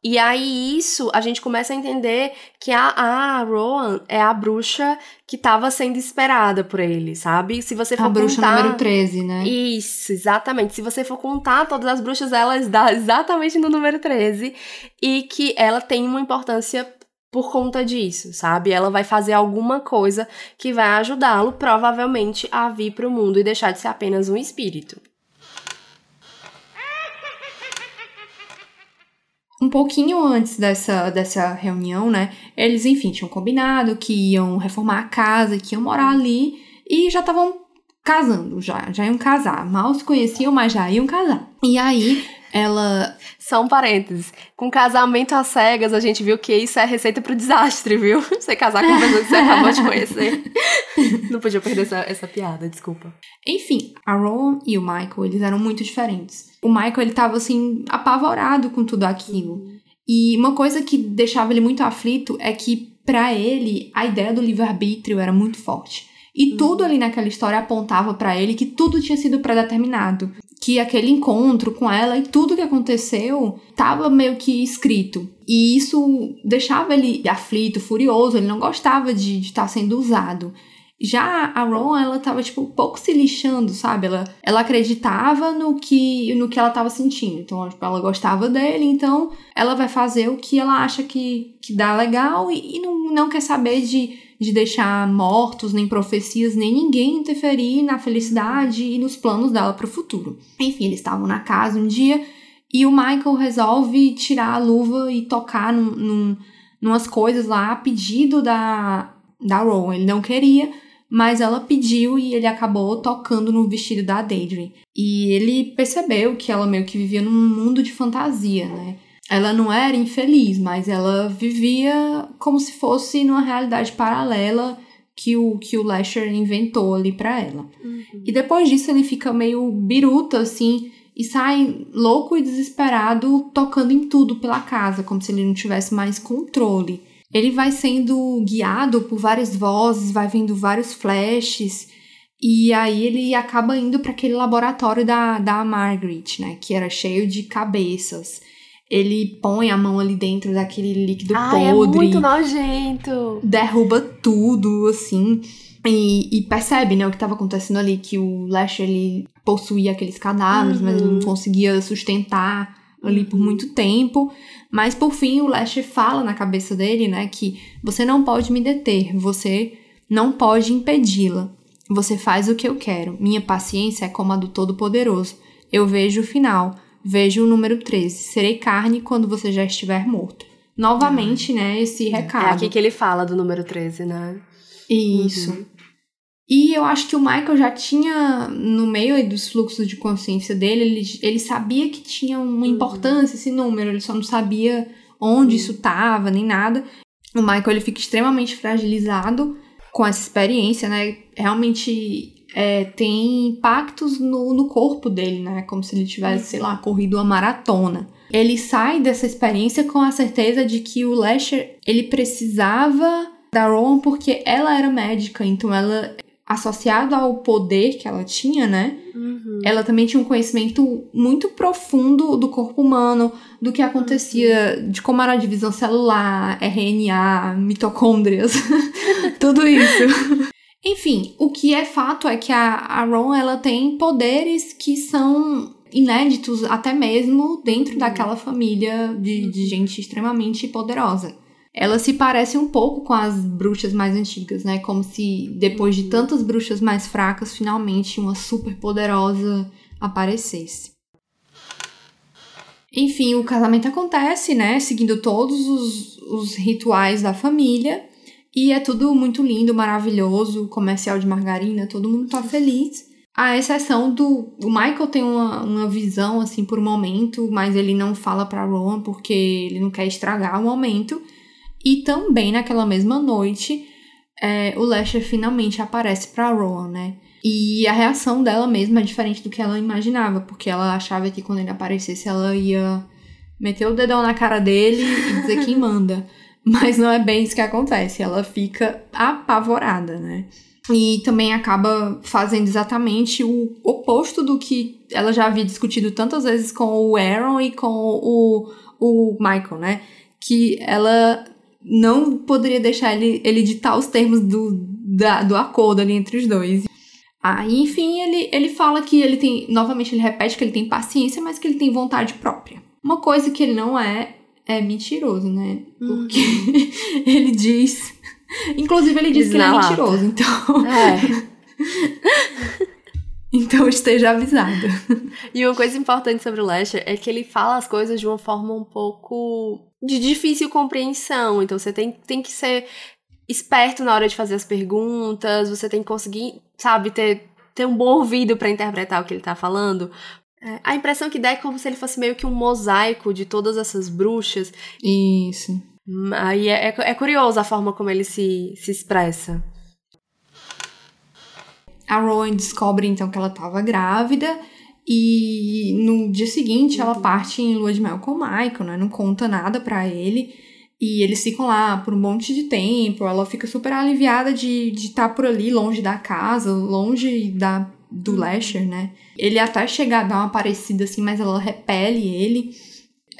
E aí, isso, a gente começa a entender que a, a Rowan é a bruxa que estava sendo esperada por ele, sabe? Se você for a bruxa contar... número 13, né? Isso, exatamente. Se você for contar todas as bruxas, elas dá exatamente no número 13. E que ela tem uma importância por conta disso, sabe? Ela vai fazer alguma coisa que vai ajudá-lo, provavelmente, a vir para o mundo e deixar de ser apenas um espírito. Um pouquinho antes dessa, dessa reunião, né? Eles, enfim, tinham combinado que iam reformar a casa, que iam morar ali e já estavam casando, já, já iam casar. Mal se conheciam, mas já iam casar. E aí, ela. Um parênteses. Com casamento às cegas, a gente viu que isso é receita pro desastre, viu? Você casar com uma pessoa que você acabou de conhecer. Não podia perder essa, essa piada, desculpa. Enfim, a Ron e o Michael, eles eram muito diferentes. O Michael, ele tava, assim, apavorado com tudo aquilo. E uma coisa que deixava ele muito aflito é que, para ele, a ideia do livre-arbítrio era muito forte. E uhum. tudo ali naquela história apontava para ele que tudo tinha sido predeterminado que aquele encontro com ela e tudo que aconteceu estava meio que escrito. E isso deixava ele aflito, furioso, ele não gostava de estar tá sendo usado. Já a Ron, ela tava, tipo, pouco se lixando, sabe? Ela, ela acreditava no que, no que ela tava sentindo. Então, tipo, ela gostava dele, então ela vai fazer o que ela acha que, que dá legal e, e não, não quer saber de de deixar mortos, nem profecias, nem ninguém interferir na felicidade e nos planos dela para o futuro. Enfim, eles estavam na casa um dia e o Michael resolve tirar a luva e tocar num, num, numas coisas lá a pedido da, da Rowan. Ele não queria, mas ela pediu e ele acabou tocando no vestido da Daedry. E ele percebeu que ela meio que vivia num mundo de fantasia, né? ela não era infeliz, mas ela vivia como se fosse numa realidade paralela que o, que o Lasher inventou ali pra ela. Uhum. E depois disso ele fica meio biruta, assim, e sai louco e desesperado tocando em tudo pela casa, como se ele não tivesse mais controle. Ele vai sendo guiado por várias vozes, vai vendo vários flashes, e aí ele acaba indo para aquele laboratório da, da Margaret, né, que era cheio de cabeças. Ele põe a mão ali dentro daquele líquido Ai, podre. É muito nojento. Derruba tudo, assim. E, e, percebe, né, o que estava acontecendo ali, que o Lasher, ele possuía aqueles cadáveres, uhum. mas ele não conseguia sustentar ali por uhum. muito tempo. Mas por fim, o Lasher fala na cabeça dele, né, que você não pode me deter, você não pode impedi-la. Você faz o que eu quero. Minha paciência é como a do Todo-Poderoso. Eu vejo o final, vejo o número 13. Serei carne quando você já estiver morto. Novamente, uhum. né, esse recado. É aqui que ele fala do número 13, né? Isso. Uhum. E eu acho que o Michael já tinha, no meio dos fluxos de consciência dele, ele, ele sabia que tinha uma uhum. importância esse número, ele só não sabia onde uhum. isso estava, nem nada. O Michael ele fica extremamente fragilizado com essa experiência, né? Realmente é, tem impactos no, no corpo dele, né? Como se ele tivesse, sei lá, corrido uma maratona. Ele sai dessa experiência com a certeza de que o Lasher ele precisava da Rowan porque ela era médica, então ela associado ao poder que ela tinha, né? Uhum. Ela também tinha um conhecimento muito profundo do corpo humano, do que acontecia, uhum. de como era a divisão celular, RNA, mitocôndrias, tudo isso. Enfim, o que é fato é que a, a Ron ela tem poderes que são inéditos até mesmo dentro uhum. daquela família de, de gente extremamente poderosa ela se parece um pouco com as bruxas mais antigas, né? Como se depois de tantas bruxas mais fracas, finalmente uma super poderosa aparecesse. Enfim, o casamento acontece, né? Seguindo todos os, os rituais da família. E é tudo muito lindo, maravilhoso, comercial de margarina, todo mundo tá feliz. A exceção do. O Michael tem uma, uma visão, assim, por um momento, mas ele não fala pra Rowan porque ele não quer estragar o momento. E também naquela mesma noite, é, o Lasher finalmente aparece pra Rowan, né? E a reação dela mesma é diferente do que ela imaginava, porque ela achava que quando ele aparecesse ela ia meter o dedão na cara dele e dizer quem manda. Mas não é bem isso que acontece, ela fica apavorada, né? E também acaba fazendo exatamente o oposto do que ela já havia discutido tantas vezes com o Aaron e com o, o Michael, né? Que ela não poderia deixar ele, ele ditar os termos do, da, do acordo ali entre os dois. Ah, e enfim, ele, ele fala que ele tem. Novamente, ele repete que ele tem paciência, mas que ele tem vontade própria. Uma coisa que ele não é é mentiroso, né? Porque uhum. ele diz. Inclusive, ele diz que ele é mentiroso, então. É. então esteja avisado. E uma coisa importante sobre o Lasher é que ele fala as coisas de uma forma um pouco de difícil compreensão. Então você tem, tem que ser esperto na hora de fazer as perguntas, você tem que conseguir, sabe, ter, ter um bom ouvido para interpretar o que ele tá falando. É, a impressão que dá é como se ele fosse meio que um mosaico de todas essas bruxas. Isso. Aí é, é, é curioso a forma como ele se, se expressa. A Rowan descobre então que ela estava grávida e no dia seguinte ela uhum. parte em lua de mel com o Michael, né? Não conta nada para ele. E eles ficam lá por um monte de tempo. Ela fica super aliviada de estar tá por ali, longe da casa, longe da, do uhum. Lasher, né? Ele até chega a dar uma parecida assim, mas ela repele ele.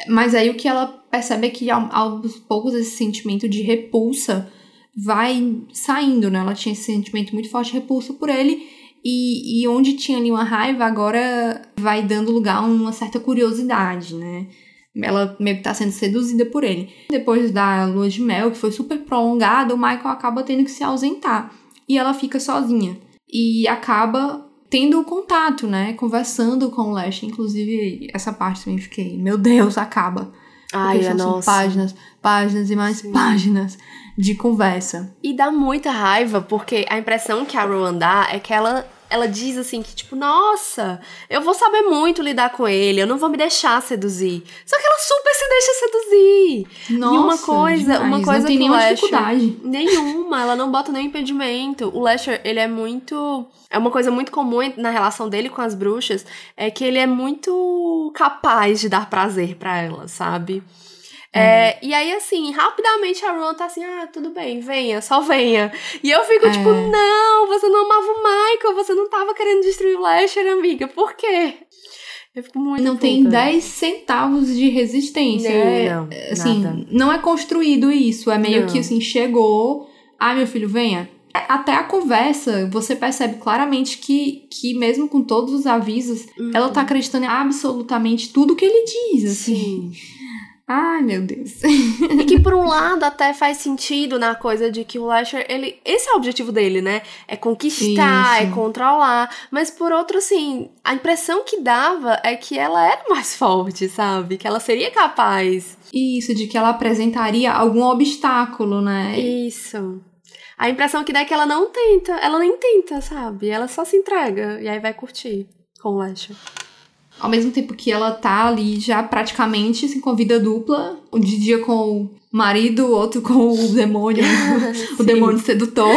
Mas aí o que ela percebe é que aos poucos esse sentimento de repulsa vai saindo, né? Ela tinha esse sentimento muito forte de repulsa por ele e, e onde tinha ali uma raiva, agora vai dando lugar a uma certa curiosidade, né? Ela meio que tá sendo seduzida por ele. Depois da lua de mel, que foi super prolongada, o Michael acaba tendo que se ausentar. E ela fica sozinha. E acaba tendo contato, né? Conversando com o Lash. Inclusive, essa parte também fiquei, meu Deus, acaba. Ai, Porque são nossa. páginas, páginas e mais Sim. páginas de conversa. E dá muita raiva, porque a impressão que a Rowan dá é que ela ela diz assim que, tipo, nossa, eu vou saber muito lidar com ele, eu não vou me deixar seduzir. Só que ela super se deixa seduzir. Nossa, e uma coisa, demais. uma coisa não tem que nenhuma Lasher, dificuldade. Nenhuma, ela não bota nenhum impedimento. O Lasher, ele é muito. É uma coisa muito comum na relação dele com as bruxas, é que ele é muito capaz de dar prazer pra elas, sabe? É, e aí, assim, rapidamente a Ron tá assim, ah, tudo bem, venha, só venha. E eu fico É. tipo, não, você não amava o Michael, você não tava querendo destruir o Lasher, amiga, por quê? Eu fico muito Não tem puta. 10 centavos de resistência. É, Não, assim, nada. não é construído isso. É meio Não. que assim, chegou. Ah, meu filho, venha. Até a conversa, você percebe claramente que, que mesmo com todos os avisos, ela tá acreditando em absolutamente tudo que ele diz, assim. Sim. Ai, meu Deus. E que por um lado até faz sentido na coisa de que o Lasher, ele. Esse é o objetivo dele, né? É conquistar, Isso. é controlar. Mas por outro, assim, a impressão que dava é que ela era mais forte, sabe? Que ela seria capaz. Isso, de que ela apresentaria algum obstáculo, né? Isso. A impressão que dá é que ela não tenta. Ela nem tenta, sabe? Ela só se entrega. E aí vai curtir com o Lasher. Ao mesmo tempo que ela tá ali já praticamente assim, com a vida dupla, um de dia com o marido, outro com o demônio, o demônio sedutor,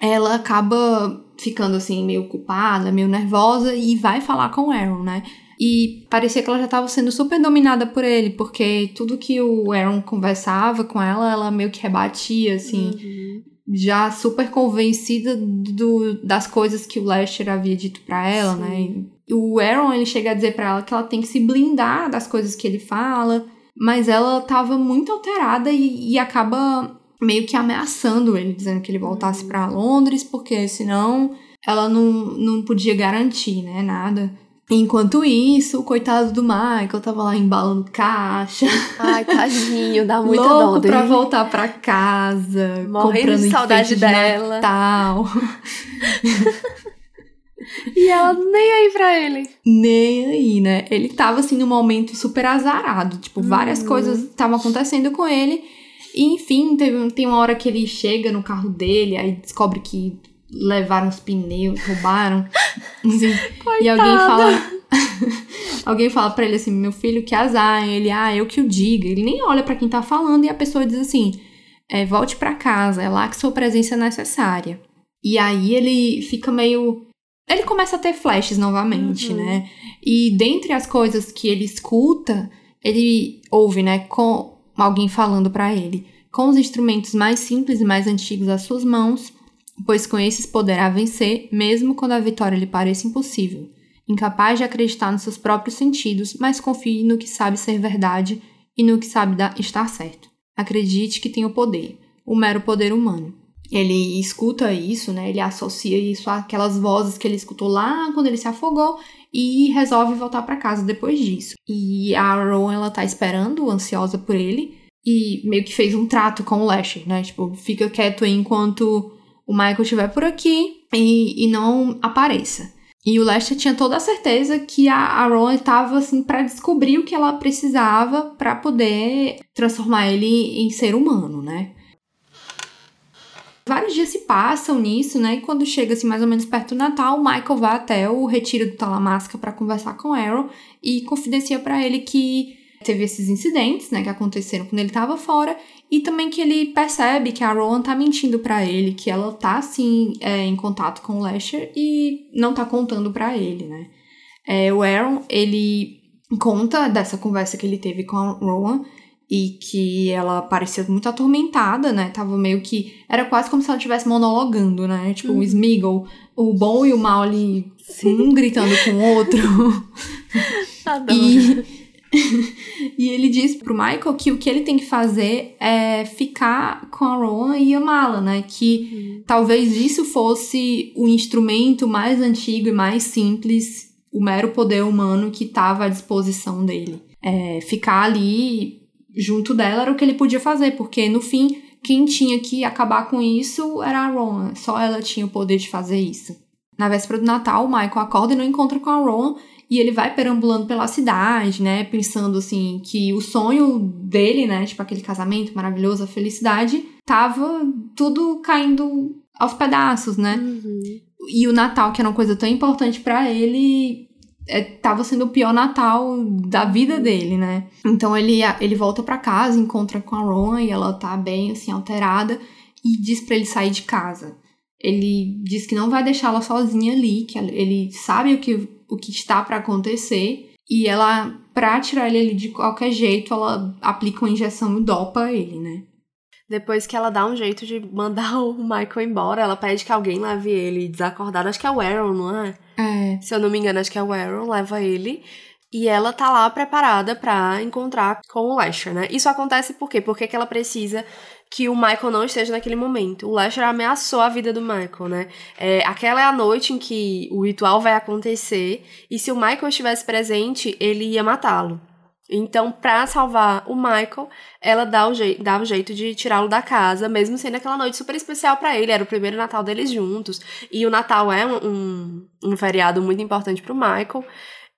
ela acaba ficando assim meio culpada, meio nervosa e vai falar com o Aaron, né? E parecia que ela já tava sendo super dominada por ele, porque tudo que o Aaron conversava com ela, ela meio que rebatia, assim, Uhum. já super convencida do, das coisas que o Lester havia dito pra ela, Sim. né? O Aaron, ele chega a dizer pra ela que ela tem que se blindar das coisas que ele fala, mas ela tava muito alterada e, e acaba meio que ameaçando ele, dizendo que ele voltasse pra Londres, porque senão ela não, não podia garantir, né, nada. Enquanto isso, o coitado do Michael tava lá embalando caixa, Ai, tadinho, dá muita louco dó dele. pra voltar pra casa, Morrendo comprando de saudade de dela. Natal. E ela nem aí pra ele. Nem aí, né? Ele tava, assim, num momento super azarado. Tipo, várias Uhum. coisas estavam acontecendo com ele. E, enfim, teve, tem uma hora que ele chega no carro dele, aí descobre que levaram os pneus, roubaram. Assim, e alguém fala... alguém fala pra ele assim, meu filho, que azar. Ele, ah, eu que o diga. Ele nem olha pra quem tá falando e a pessoa diz assim, é, volte pra casa, é lá que sua presença é necessária. E aí ele fica meio... Ele começa a ter flashes novamente, Uhum. né? E dentre as coisas que ele escuta, ele ouve, né, com alguém falando pra ele. Com os instrumentos mais simples e mais antigos às suas mãos, pois com esses poderá vencer, mesmo quando a vitória lhe pareça impossível. Incapaz de acreditar nos seus próprios sentidos, mas confie no que sabe ser verdade e no que sabe dar- estar certo. Acredite que tem o poder, o mero poder humano. Ele escuta isso, né? Ele associa isso àquelas vozes que ele escutou lá quando ele se afogou e resolve voltar para casa depois disso. E a Rowan, ela tá esperando, ansiosa por ele, e meio que fez um trato com o Lasher, né? Tipo, fica quieto aí enquanto o Michael estiver por aqui e, e não apareça. E o Lester tinha toda a certeza que a, a Rowan estava assim para descobrir o que ela precisava para poder transformar ele em ser humano, né? Vários dias se passam nisso, né? E quando chega assim mais ou menos perto do Natal, Michael vai até o retiro do Talamasca para conversar com Aaron e confidencia para ele que teve esses incidentes, né, que aconteceram quando ele estava fora e também que ele percebe que a Rowan tá mentindo para ele, que ela tá assim é, em contato com o Lasher e não tá contando para ele, né? É, o Aaron, ele conta dessa conversa que ele teve com a Rowan e que ela parecia muito atormentada, né? Tava meio que. Era quase como se ela estivesse monologando, né? Tipo, o Smeagol, o bom e o mal ali, um gritando com o outro. Adoro. E, e ele diz pro Michael que o que ele tem que fazer é ficar com a Rowan e amá-la, né? Que talvez isso fosse o instrumento mais antigo e mais simples, o mero poder humano que estava à disposição dele. É, ficar ali junto dela era o que ele podia fazer, porque no fim, quem tinha que acabar com isso era a Rowan. Só ela tinha o poder de fazer isso. Na véspera do Natal, o Michael acorda e não encontra com a Rowan e ele vai perambulando pela cidade, né? Pensando assim que o sonho dele, né? Tipo aquele casamento maravilhoso, a felicidade, tava tudo caindo aos pedaços, né? Uhum. E o Natal, que era uma coisa tão importante para ele, é, tava sendo o pior Natal da vida dele, né? Então ele, ele volta para casa, encontra com a Ron e ela tá bem assim alterada e diz para ele sair de casa. Ele diz que não vai deixá-la sozinha ali, que ele sabe o que, o que está para acontecer e ela, pra tirar ele ali de qualquer jeito, ela aplica uma injeção e dopa ele, né? Depois que ela dá um jeito de mandar o Michael embora, ela pede que alguém leve ele desacordado. Acho que é o Aaron, não é? É. Se eu não me engano, acho que é o Aaron, leva ele. E ela tá lá preparada para encontrar com o Lasher, né? Isso acontece por quê? Porque que ela precisa que o Michael não esteja naquele momento. O Lasher ameaçou a vida do Michael, né? É, aquela é a noite em que o ritual vai acontecer, e se o Michael estivesse presente, ele ia matá-lo. Então, para salvar o Michael, ela dá o, je dá o jeito de tirá-lo da casa, mesmo sendo aquela noite super especial para ele. Era o primeiro Natal deles juntos. E o Natal é um, um, um feriado muito importante pro Michael.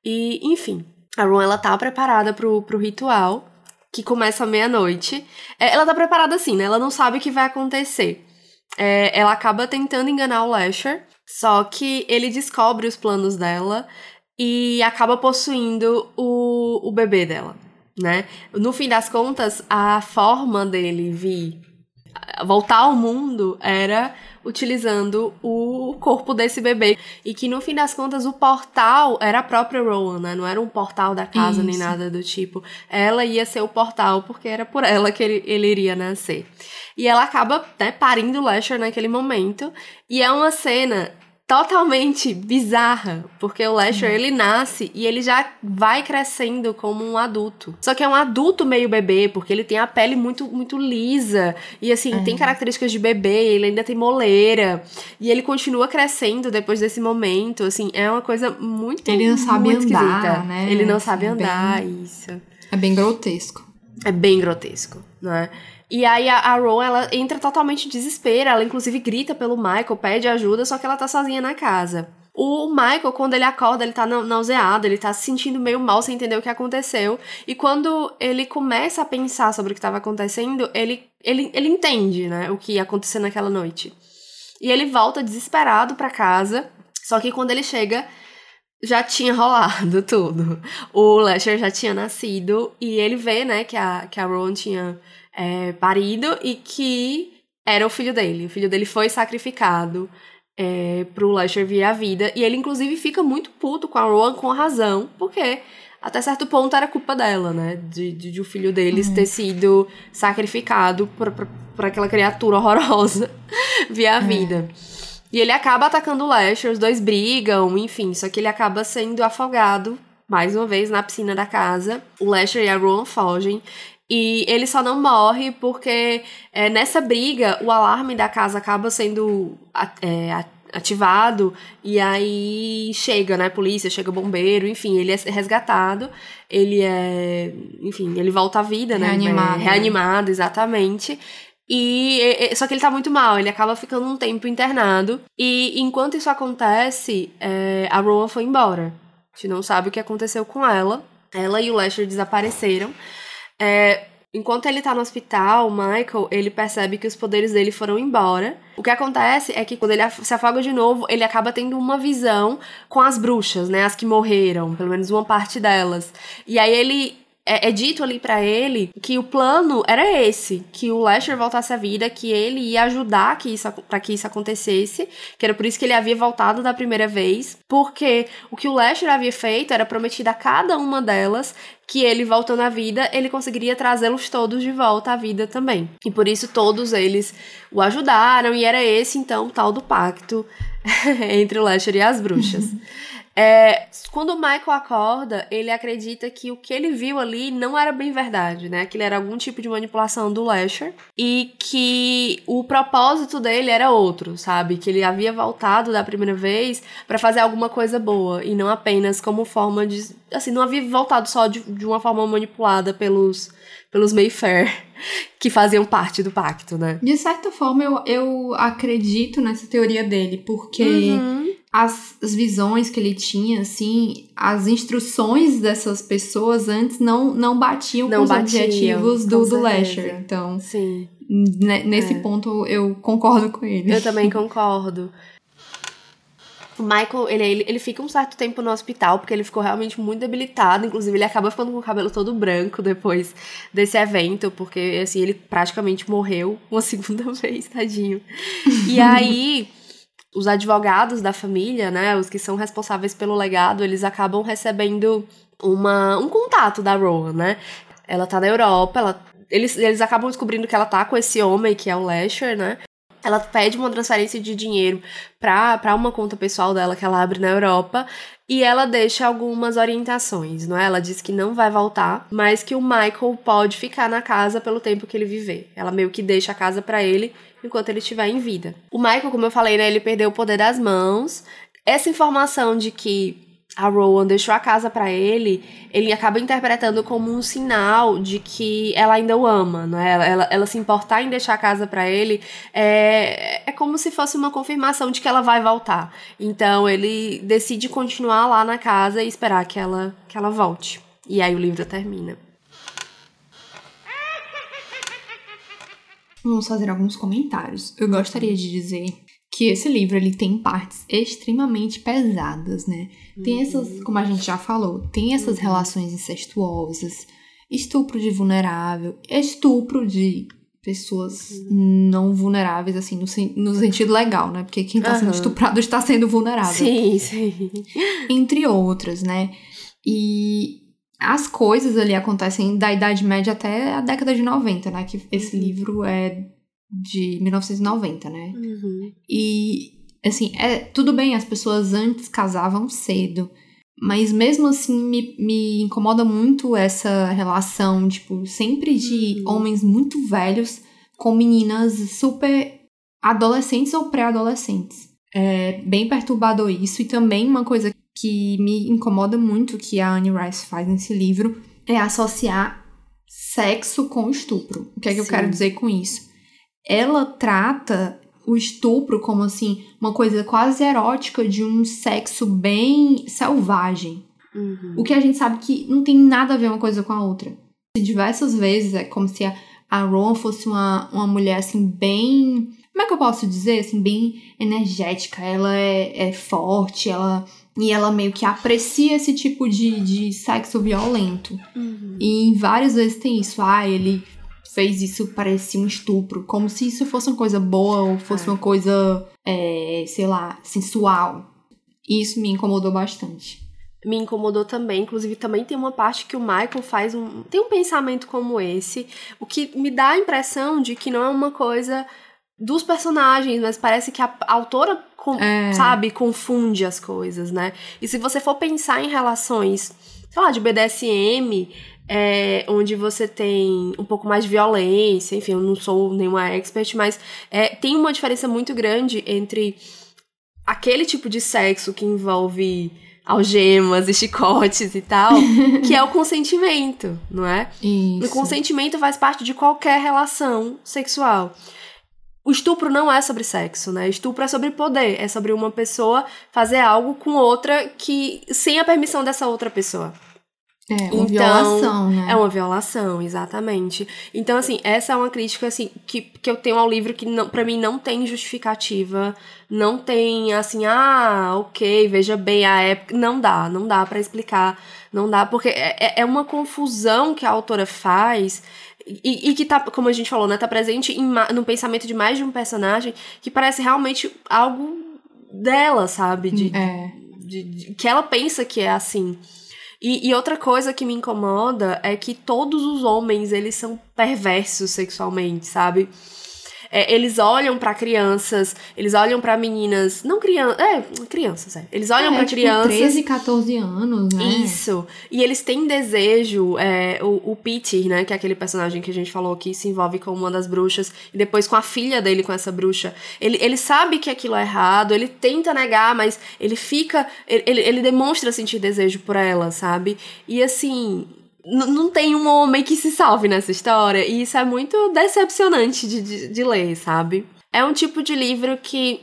E, enfim, a Ron, ela tá preparada pro, pro ritual, que começa meia-noite. É, ela tá preparada assim, né? Ela não sabe o que vai acontecer. É, ela acaba tentando enganar o Lasher, só que ele descobre os planos dela e acaba possuindo o, o bebê dela, né? No fim das contas, a forma dele vir voltar ao mundo era utilizando o corpo desse bebê. E que no fim das contas o portal era a própria Rowan, né? Não era um portal da casa Isso. nem nada do tipo. Ela ia ser o portal porque era por ela que ele, ele iria nascer. E ela acaba né, parindo o Lasher naquele momento. E é uma cena totalmente bizarra, porque o Lasher ele nasce e ele já vai crescendo como um adulto. Só que é um adulto meio bebê, porque ele tem a pele muito muito lisa e assim, é. tem características de bebê, ele ainda tem moleira e ele continua crescendo depois desse momento, assim, é uma coisa muito Ele não sabe andar, esquisita. né? Ele não sabe é andar, bem, isso. É bem grotesco. É bem grotesco, não é? E aí a, a Ron, ela entra totalmente em desespero, ela inclusive grita pelo Michael, pede ajuda, só que ela tá sozinha na casa. O Michael, quando ele acorda, ele tá nauseado, ele tá se sentindo meio mal sem entender o que aconteceu. E quando ele começa a pensar sobre o que estava acontecendo, ele, ele, ele entende, né, o que ia acontecer naquela noite. E ele volta desesperado para casa, só que quando ele chega, já tinha rolado tudo. O Lasher já tinha nascido e ele vê, né, que a, que a Ron tinha é, parido e que era o filho dele. O filho dele foi sacrificado é, pro Lasher vir à vida. E ele, inclusive, fica muito puto com a Rowan com razão, porque até certo ponto era culpa dela, né? De, de, de o filho deles uhum. ter sido sacrificado por, por, por aquela criatura horrorosa via a uhum. vida. E ele acaba atacando o Lasher, os dois brigam, enfim, só que ele acaba sendo afogado mais uma vez na piscina da casa. O Lasher e a Rowan fogem. E ele só não morre porque é, nessa briga o alarme da casa acaba sendo é, ativado e aí chega, né, polícia, chega bombeiro, enfim, ele é resgatado, ele é, enfim, ele volta à vida, né, reanimado, é, reanimado, exatamente. E só que ele tá muito mal, ele acaba ficando um tempo internado. E enquanto isso acontece, é, a Rowan foi embora. A gente não sabe o que aconteceu com ela. Ela e o Lester desapareceram. É, enquanto ele tá no hospital, o Michael, ele percebe que os poderes dele foram embora. O que acontece é que quando ele se afoga de novo, ele acaba tendo uma visão com as bruxas, né? As que morreram, pelo menos uma parte delas. E aí ele é, é, dito ali para ele que o plano era esse, que o Lester voltasse à vida, que ele ia ajudar que isso, para que isso acontecesse, que era por isso que ele havia voltado da primeira vez, porque o que o Lester havia feito era prometido a cada uma delas que ele voltando à vida, ele conseguiria trazê-los todos de volta à vida também. E por isso todos eles o ajudaram, e era esse então o tal do pacto entre o Lester e as bruxas. É, quando o Michael acorda, ele acredita que o que ele viu ali não era bem verdade, né? Que ele era algum tipo de manipulação do Lasher e que o propósito dele era outro, sabe? Que ele havia voltado da primeira vez para fazer alguma coisa boa e não apenas como forma de. Assim, não havia voltado só de, de uma forma manipulada pelos, pelos Mayfair que faziam parte do pacto, né? De certa forma, eu, eu acredito nessa teoria dele, porque. Uhum as, as, visões que ele tinha, assim, as instruções dessas pessoas antes não, não batiam não com os batiam, objetivos do, do Lasher. Então, nesse é. ponto eu concordo com ele. Eu também concordo. O Michael, ele, ele, fica um certo tempo no hospital, porque ele ficou realmente muito debilitado. Inclusive, ele acaba ficando com o cabelo todo branco depois desse evento, porque, assim, ele praticamente morreu uma segunda vez, tadinho. E aí, os advogados da família, né, os que são responsáveis pelo legado, eles acabam recebendo uma, um contato da Rowan, né? Ela tá na Europa, ela, eles, eles acabam descobrindo que ela tá com esse homem, que é o Lasher, né? Ela pede uma transferência de dinheiro para uma conta pessoal dela que ela abre na Europa e ela deixa algumas orientações, não é? Ela diz que não vai voltar, mas que o Michael pode ficar na casa pelo tempo que ele viver. Ela meio que deixa a casa para ele enquanto ele estiver em vida. O Michael, como eu falei, né, ele perdeu o poder das mãos. Essa informação de que a Rowan deixou a casa para ele, ele acaba interpretando como um sinal de que ela ainda o ama, não é? Ela, ela, ela se importar em deixar a casa para ele é, é como se fosse uma confirmação de que ela vai voltar. Então ele decide continuar lá na casa e esperar que ela, que ela volte. E aí o livro termina. Vamos fazer alguns comentários. Eu gostaria de dizer que esse livro ele tem partes extremamente pesadas, né? Tem uhum. essas, como a gente já falou, tem essas uhum. relações incestuosas, estupro de vulnerável, estupro de pessoas uhum. não vulneráveis, assim, no, no, sentido legal, né? Porque quem tá sendo estuprado está sendo vulnerável. Sim, sim. Entre outras, né? E as coisas ali acontecem da Idade Média até a década de 90, né? Que esse uhum. livro é de 1990, né? Uhum. E, assim, é tudo bem, as pessoas antes casavam cedo, mas mesmo assim me, me incomoda muito essa relação, tipo, sempre de uhum. homens muito velhos com meninas super adolescentes ou pré-adolescentes. É bem perturbador isso, e também uma coisa que me incomoda muito que a Anne Rice faz nesse livro é associar sexo com estupro. O que é que Sim. eu quero dizer com isso? Ela trata o estupro como assim uma coisa quase erótica de um sexo bem selvagem. Uhum. O que a gente sabe que não tem nada a ver uma coisa com a outra. Diversas vezes é como se a, a Ron fosse uma, uma mulher assim bem. Como é que eu posso dizer? Assim, bem energética. Ela é, é forte, ela. E ela meio que aprecia esse tipo de, de sexo violento. Uhum. E várias vezes tem isso. Ah, ele fez isso parecer um estupro, como se isso fosse uma coisa boa ou fosse é. uma coisa, é, sei lá, sensual. E isso me incomodou bastante. Me incomodou também, inclusive também tem uma parte que o Michael faz um. tem um pensamento como esse, o que me dá a impressão de que não é uma coisa dos personagens, mas parece que a, autora, com, é. sabe, confunde as coisas, né? E se você for pensar em relações, sei lá, de BDSM, é, onde você tem um pouco mais de violência, enfim, eu não sou nenhuma expert, mas é, tem uma diferença muito grande entre aquele tipo de sexo que envolve algemas e chicotes e tal, que é o consentimento, não é? Isso. O consentimento faz parte de qualquer relação sexual. O estupro não é sobre sexo, né? Estupro é sobre poder, é sobre uma pessoa fazer algo com outra que sem a permissão dessa outra pessoa. É, uma então, violação, né? É uma violação, exatamente. Então, assim, essa é uma crítica, assim, que, que eu tenho ao livro que, pra mim, não tem justificativa. Não tem, assim, ah, ok, veja bem a época. Não dá, não dá para explicar. Não dá, porque é, é, é uma confusão que a autora faz e, e, que tá, como a gente falou, né, tá presente em, no pensamento de mais de um personagem que parece realmente algo dela, sabe? De, é. de, de, que ela pensa que é assim. E, e, outra coisa que me incomoda é que todos os homens, eles são perversos sexualmente, sabe? É, eles olham para crianças, eles olham para meninas, não crianças, é, crianças, é. Eles olham é, para tipo, crianças. 13, 14 anos, né? Isso. E eles têm desejo, é, o, o Peter, né, que é aquele personagem que a gente falou que se envolve com uma das bruxas, e depois com a filha dele, com essa bruxa. Ele, ele sabe que aquilo é errado, ele tenta negar, mas ele fica. Ele, ele demonstra sentir desejo por ela, sabe? E assim, não tem um homem que se salve nessa história. E isso é muito decepcionante de, de, de, ler, sabe? É um tipo de livro que.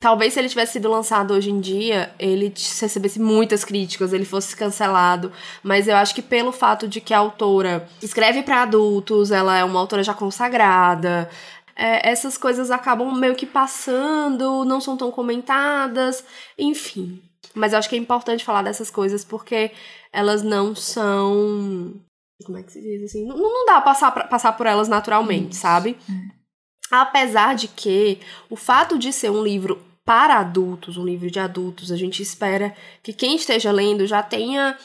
Talvez se ele tivesse sido lançado hoje em dia, ele recebesse muitas críticas, ele fosse cancelado. Mas eu acho que pelo fato de que a autora escreve para adultos, ela é uma autora já consagrada, é, essas coisas acabam meio que passando, não são tão comentadas, enfim. Mas eu acho que é importante falar dessas coisas porque elas não são. Como é que se diz assim? Não, não dá pra passar, pra, passar por elas naturalmente, sabe? É. Apesar de que o fato de ser um livro para adultos, um livro de adultos, a gente espera que quem esteja lendo já tenha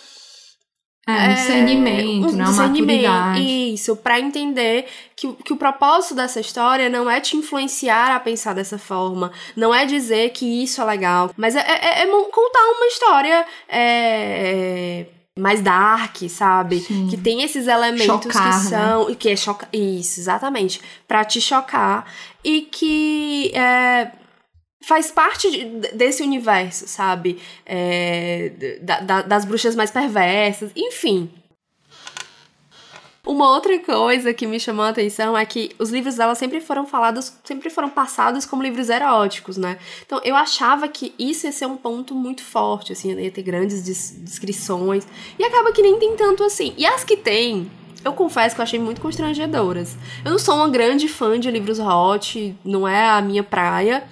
é, um discernimento, é, um né? discernimento, Isso, para entender que, que o propósito dessa história não é te influenciar a pensar dessa forma, não é dizer que isso é legal, mas é, é, é contar uma história é, mais dark, sabe? Sim. Que tem esses elementos chocar, que né? são. Né? Que é chocar. Isso, exatamente. para te chocar. E que. Faz parte de, desse universo, sabe? É, da, da, das bruxas mais perversas, enfim. Uma outra coisa que me chamou a atenção é que os livros dela sempre foram falados, sempre foram passados como livros eróticos, né? Então eu achava que isso ia ser um ponto muito forte, assim, ia ter grandes descrições. E acaba que nem tem tanto assim. E as que tem, eu confesso que eu achei muito constrangedoras. Eu não sou uma grande fã de livros hot, não é a minha praia.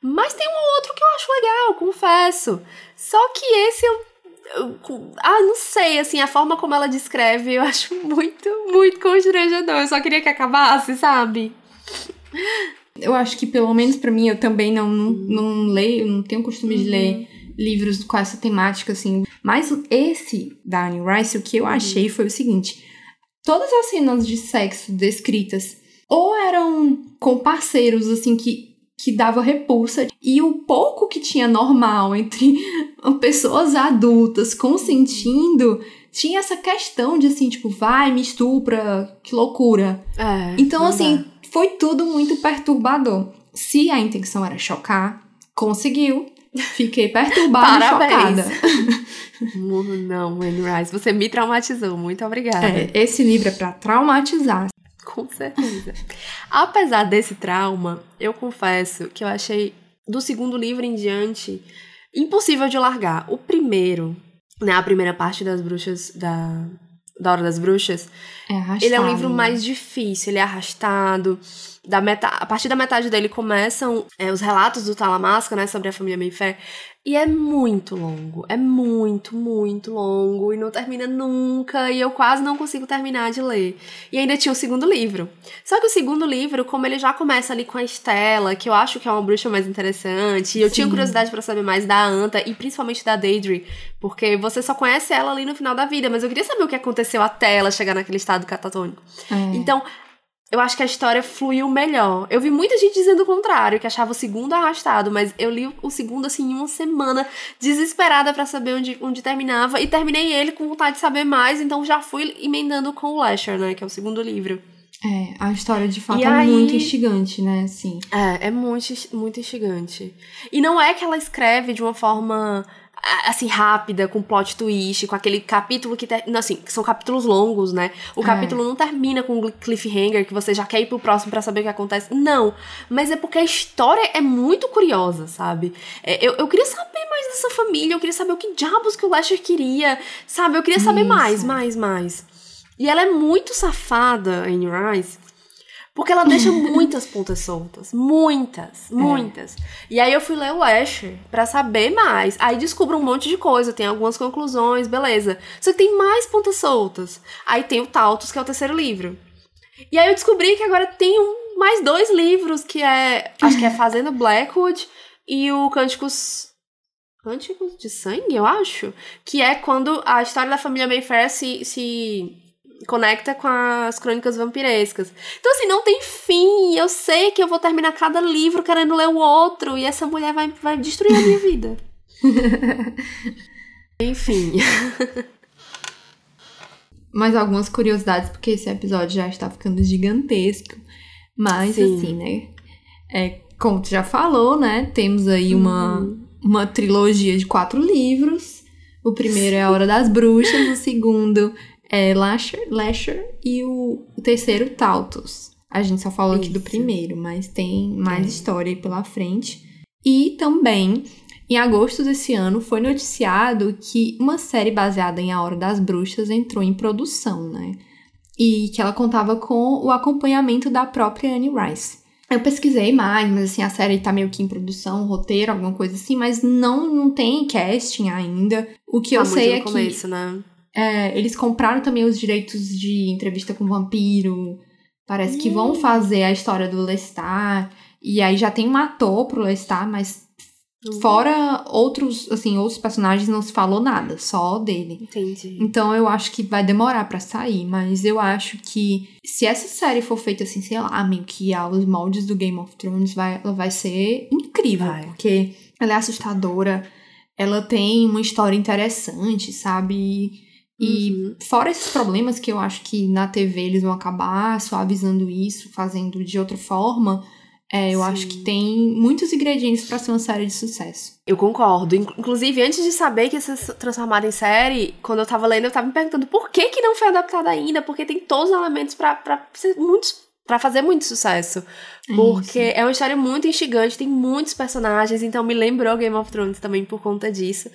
Mas tem um outro que eu acho legal, confesso. Só que esse eu, ah, não sei, assim, a forma como ela descreve eu acho muito, muito constrangedor. Eu só queria que acabasse, sabe? Eu acho que, pelo menos para mim, eu também não, não, não leio, não tenho costume uhum. de ler uhum. livros com essa temática, assim. Mas esse da Anne Rice, o que eu uhum. achei foi o seguinte: todas as cenas de sexo descritas ou eram com parceiros, assim, que que dava repulsa e o pouco que tinha normal entre pessoas adultas consentindo tinha essa questão de assim, tipo, vai, me estupra, que loucura. É, então, assim, dá. foi tudo muito perturbador. Se a intenção era chocar, conseguiu. Fiquei perturbada e chocada. Não, Anne Rice, você me traumatizou. Muito obrigada. É, esse livro é para traumatizar. Com certeza. Apesar desse trauma, eu confesso que eu achei do segundo livro em diante impossível de largar. O primeiro, né, a primeira parte das bruxas da da Hora das Bruxas, é arrastado, ele é um livro mais difícil, ele é arrastado. Da meta, a partir da metade dele começam é, os relatos do Talamasca, né, sobre a família Mayfair. E é muito longo, é muito, muito longo e não termina nunca e eu quase não consigo terminar de ler. E ainda tinha o segundo livro. Só que o segundo livro, como ele já começa ali com a Estela, que eu acho que é uma bruxa mais interessante, e eu Sim. tinha curiosidade para saber mais da Anta e principalmente da Deidre, porque você só conhece ela ali no final da vida, mas eu queria saber o que aconteceu até ela chegar naquele estado catatônico. É. Então, eu acho que a história fluiu melhor. Eu vi muita gente dizendo o contrário, que achava o segundo arrastado, mas eu li o segundo assim em uma semana, desesperada para saber onde, onde terminava, e terminei ele com vontade de saber mais, então já fui emendando com o Lasher, né, que é o segundo livro. É, a história de fato e é aí... muito instigante, né, assim. É, é muito, muito instigante. E não é que ela escreve de uma forma assim, rápida, com plot twist, com aquele capítulo que. Ter... Não, assim, são capítulos longos, né? O é. capítulo não termina com um cliffhanger que você já quer ir pro próximo para saber o que acontece. Não. Mas é porque a história é muito curiosa, sabe? É, eu, eu queria saber mais dessa família, eu queria saber o que diabos que o Lester queria, sabe? Eu queria saber Isso. mais, mais, mais. E ela é muito safada, Anne Rice porque ela deixa muitas pontas soltas. Muitas, é. muitas. É. E aí eu fui ler o Asher pra saber mais. Aí descubro um monte de coisa, tem algumas conclusões, beleza. Só que tem mais pontas soltas. Aí tem o Tautos, que é o terceiro livro. E aí eu descobri que agora tem um, mais dois livros, que é. Acho que é Fazenda Blackwood e o Cânticos. Cânticos de Sangue, eu acho. Que é quando a história da família Mayfair se, se conecta com as crônicas vampirescas. Então, assim, não tem fim. Eu sei que eu vou terminar cada livro querendo ler o outro. E essa mulher vai, vai destruir a minha vida. Enfim. Mais algumas curiosidades, porque esse episódio já está ficando gigantesco. Mas, Sim. assim, né? É, como tu já falou, né? Temos aí uma, uhum. uma trilogia de quatro livros. O primeiro é A Hora das Bruxas, o segundo é Lasher, Lasher e o, o terceiro, Tautos. A gente só falou Isso. aqui do primeiro, mas tem mais é. história aí pela frente. E também, em agosto desse ano, foi noticiado que uma série baseada em A Hora das Bruxas entrou em produção, né? e que ela contava com o acompanhamento da própria Anne Rice. Eu pesquisei mais, mas assim, a série tá meio que em produção, roteiro, alguma coisa assim, mas não, não tem casting ainda. O que Tá eu sei é que começo, né? É, eles compraram também os direitos de entrevista com o vampiro. Parece que vão fazer a história do Lestat. E aí já tem um ator pro Lestat, mas Uhum. fora outros, assim, outros personagens não se falou nada, só dele. Entendi. Então eu acho que vai demorar pra sair, mas eu acho que se essa série for feita assim, sei lá, meio que aos moldes do Game of Thrones, vai, ela vai ser incrível, Vai. porque ela é assustadora, ela tem uma história interessante, sabe? E Uhum. fora esses problemas que eu acho que na TV eles vão acabar suavizando isso, fazendo de outra forma, é, eu Sim. acho que tem muitos ingredientes pra ser uma série de sucesso. Eu concordo. Inclu- Inclusive, antes de saber que ia ser transformada em série, quando eu tava lendo, eu tava me perguntando por que que não foi adaptada ainda, porque tem todos os elementos pra, pra ser muito para fazer muito sucesso. Porque é uma história muito instigante, tem muitos personagens, então me lembrou Game of Thrones também por conta disso.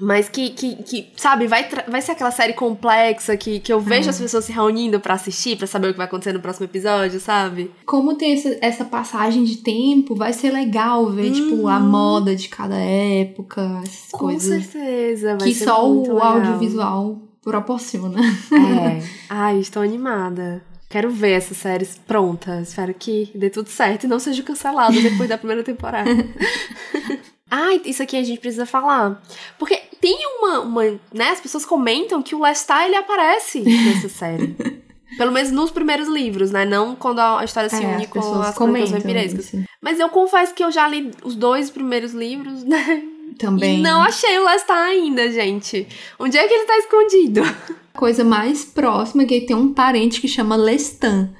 Mas que, que, que sabe, vai, vai ser aquela série complexa que, que eu vejo É. as pessoas se reunindo pra assistir, pra saber o que vai acontecer no próximo episódio, sabe? como tem essa, essa passagem de tempo, vai ser legal ver, tipo, a Uhum. moda de cada época, essas Com coisas certeza. Vai que ser só o legal. audiovisual proporciona. É. Ai, estou animada. Quero ver essas séries prontas. Espero que dê tudo certo e não seja cancelado depois da primeira temporada. Ai, isso aqui a gente precisa falar. Porque tem uma, uma. né, as pessoas comentam que o Lestat ele aparece nessa série. Pelo menos nos primeiros livros, né? Não quando a história se É, une as com as crônicas vampirescas. isso. Mas eu confesso que eu já li os dois primeiros livros, né? Também. E não achei o Lestat ainda, gente. Onde é que ele tá escondido? A coisa mais próxima é que tem um parente que chama Lestan.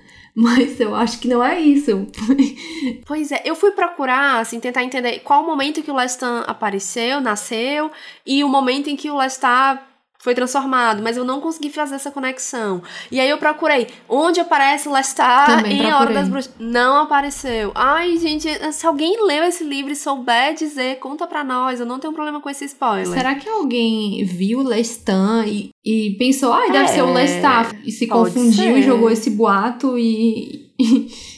Mas eu acho que não é isso. Pois é, eu fui procurar, assim, tentar entender qual o momento que o Lestat apareceu, nasceu, e o momento em que o Lestat foi transformado, mas eu não consegui fazer essa conexão. E aí eu procurei onde aparece o Lestat Também em A Hora das Bruxas. Não apareceu. Ai, gente, se alguém leu esse livro e souber dizer, conta pra nós, eu não tenho problema com esse spoiler. Será que alguém viu Lestan e, e pensou, ah, deve É, ser o Lestat, e se confundiu ser. e jogou esse boato e.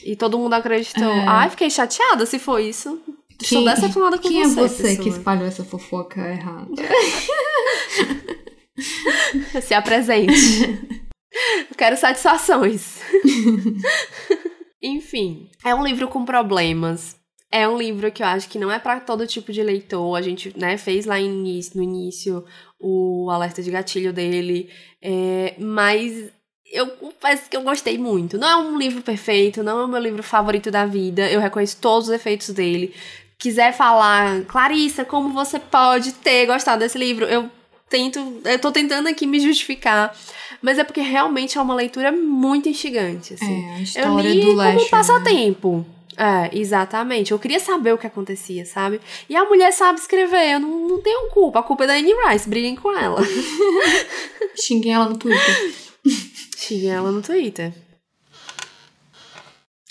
E todo mundo acreditou. É. Ai, fiquei chateada se foi isso. Estou decepcionada com quem você, é você que pessoa. espalhou essa fofoca errada? Se apresente. Eu quero satisfações. Enfim, é um livro com problemas. É um livro que eu acho que não é pra todo tipo de leitor. A gente, né, fez lá no início o alerta de gatilho dele. É, mas eu confesso que eu gostei muito. Não é um livro perfeito, não é o meu livro favorito da vida. Eu reconheço todos os efeitos dele. Quiser falar, Clarissa, como você pode ter gostado desse livro? Eu tento, eu tô tentando aqui me justificar, mas é porque realmente é uma leitura muito instigante, assim. É, a eu história li do como um passatempo. É, exatamente. Eu queria saber o que acontecia, sabe? E a mulher sabe escrever, eu não, não tenho culpa. A culpa é da Anne Rice, briguem com ela. Xinguei ela no Twitter. Xinguem ela no Twitter.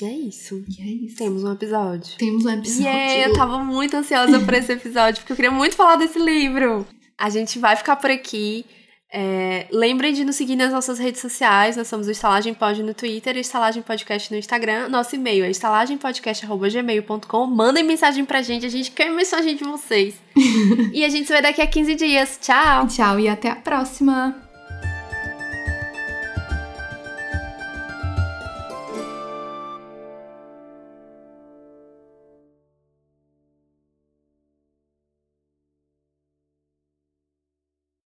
É isso. E é isso. Temos um episódio. Temos um episódio. Yeah, eu tava muito ansiosa por esse episódio, porque eu queria muito falar desse livro. A gente vai ficar por aqui. É, lembrem de nos seguir nas nossas redes sociais. Nós somos o Estalagem Pod no Twitter e Estalagem Podcast no Instagram. Nosso e-mail é estalagempodcast.gmail.com. Mandem mensagem pra gente, a gente quer mensagem de vocês. e a gente se vê daqui a 15 dias. Tchau! Tchau e até a próxima.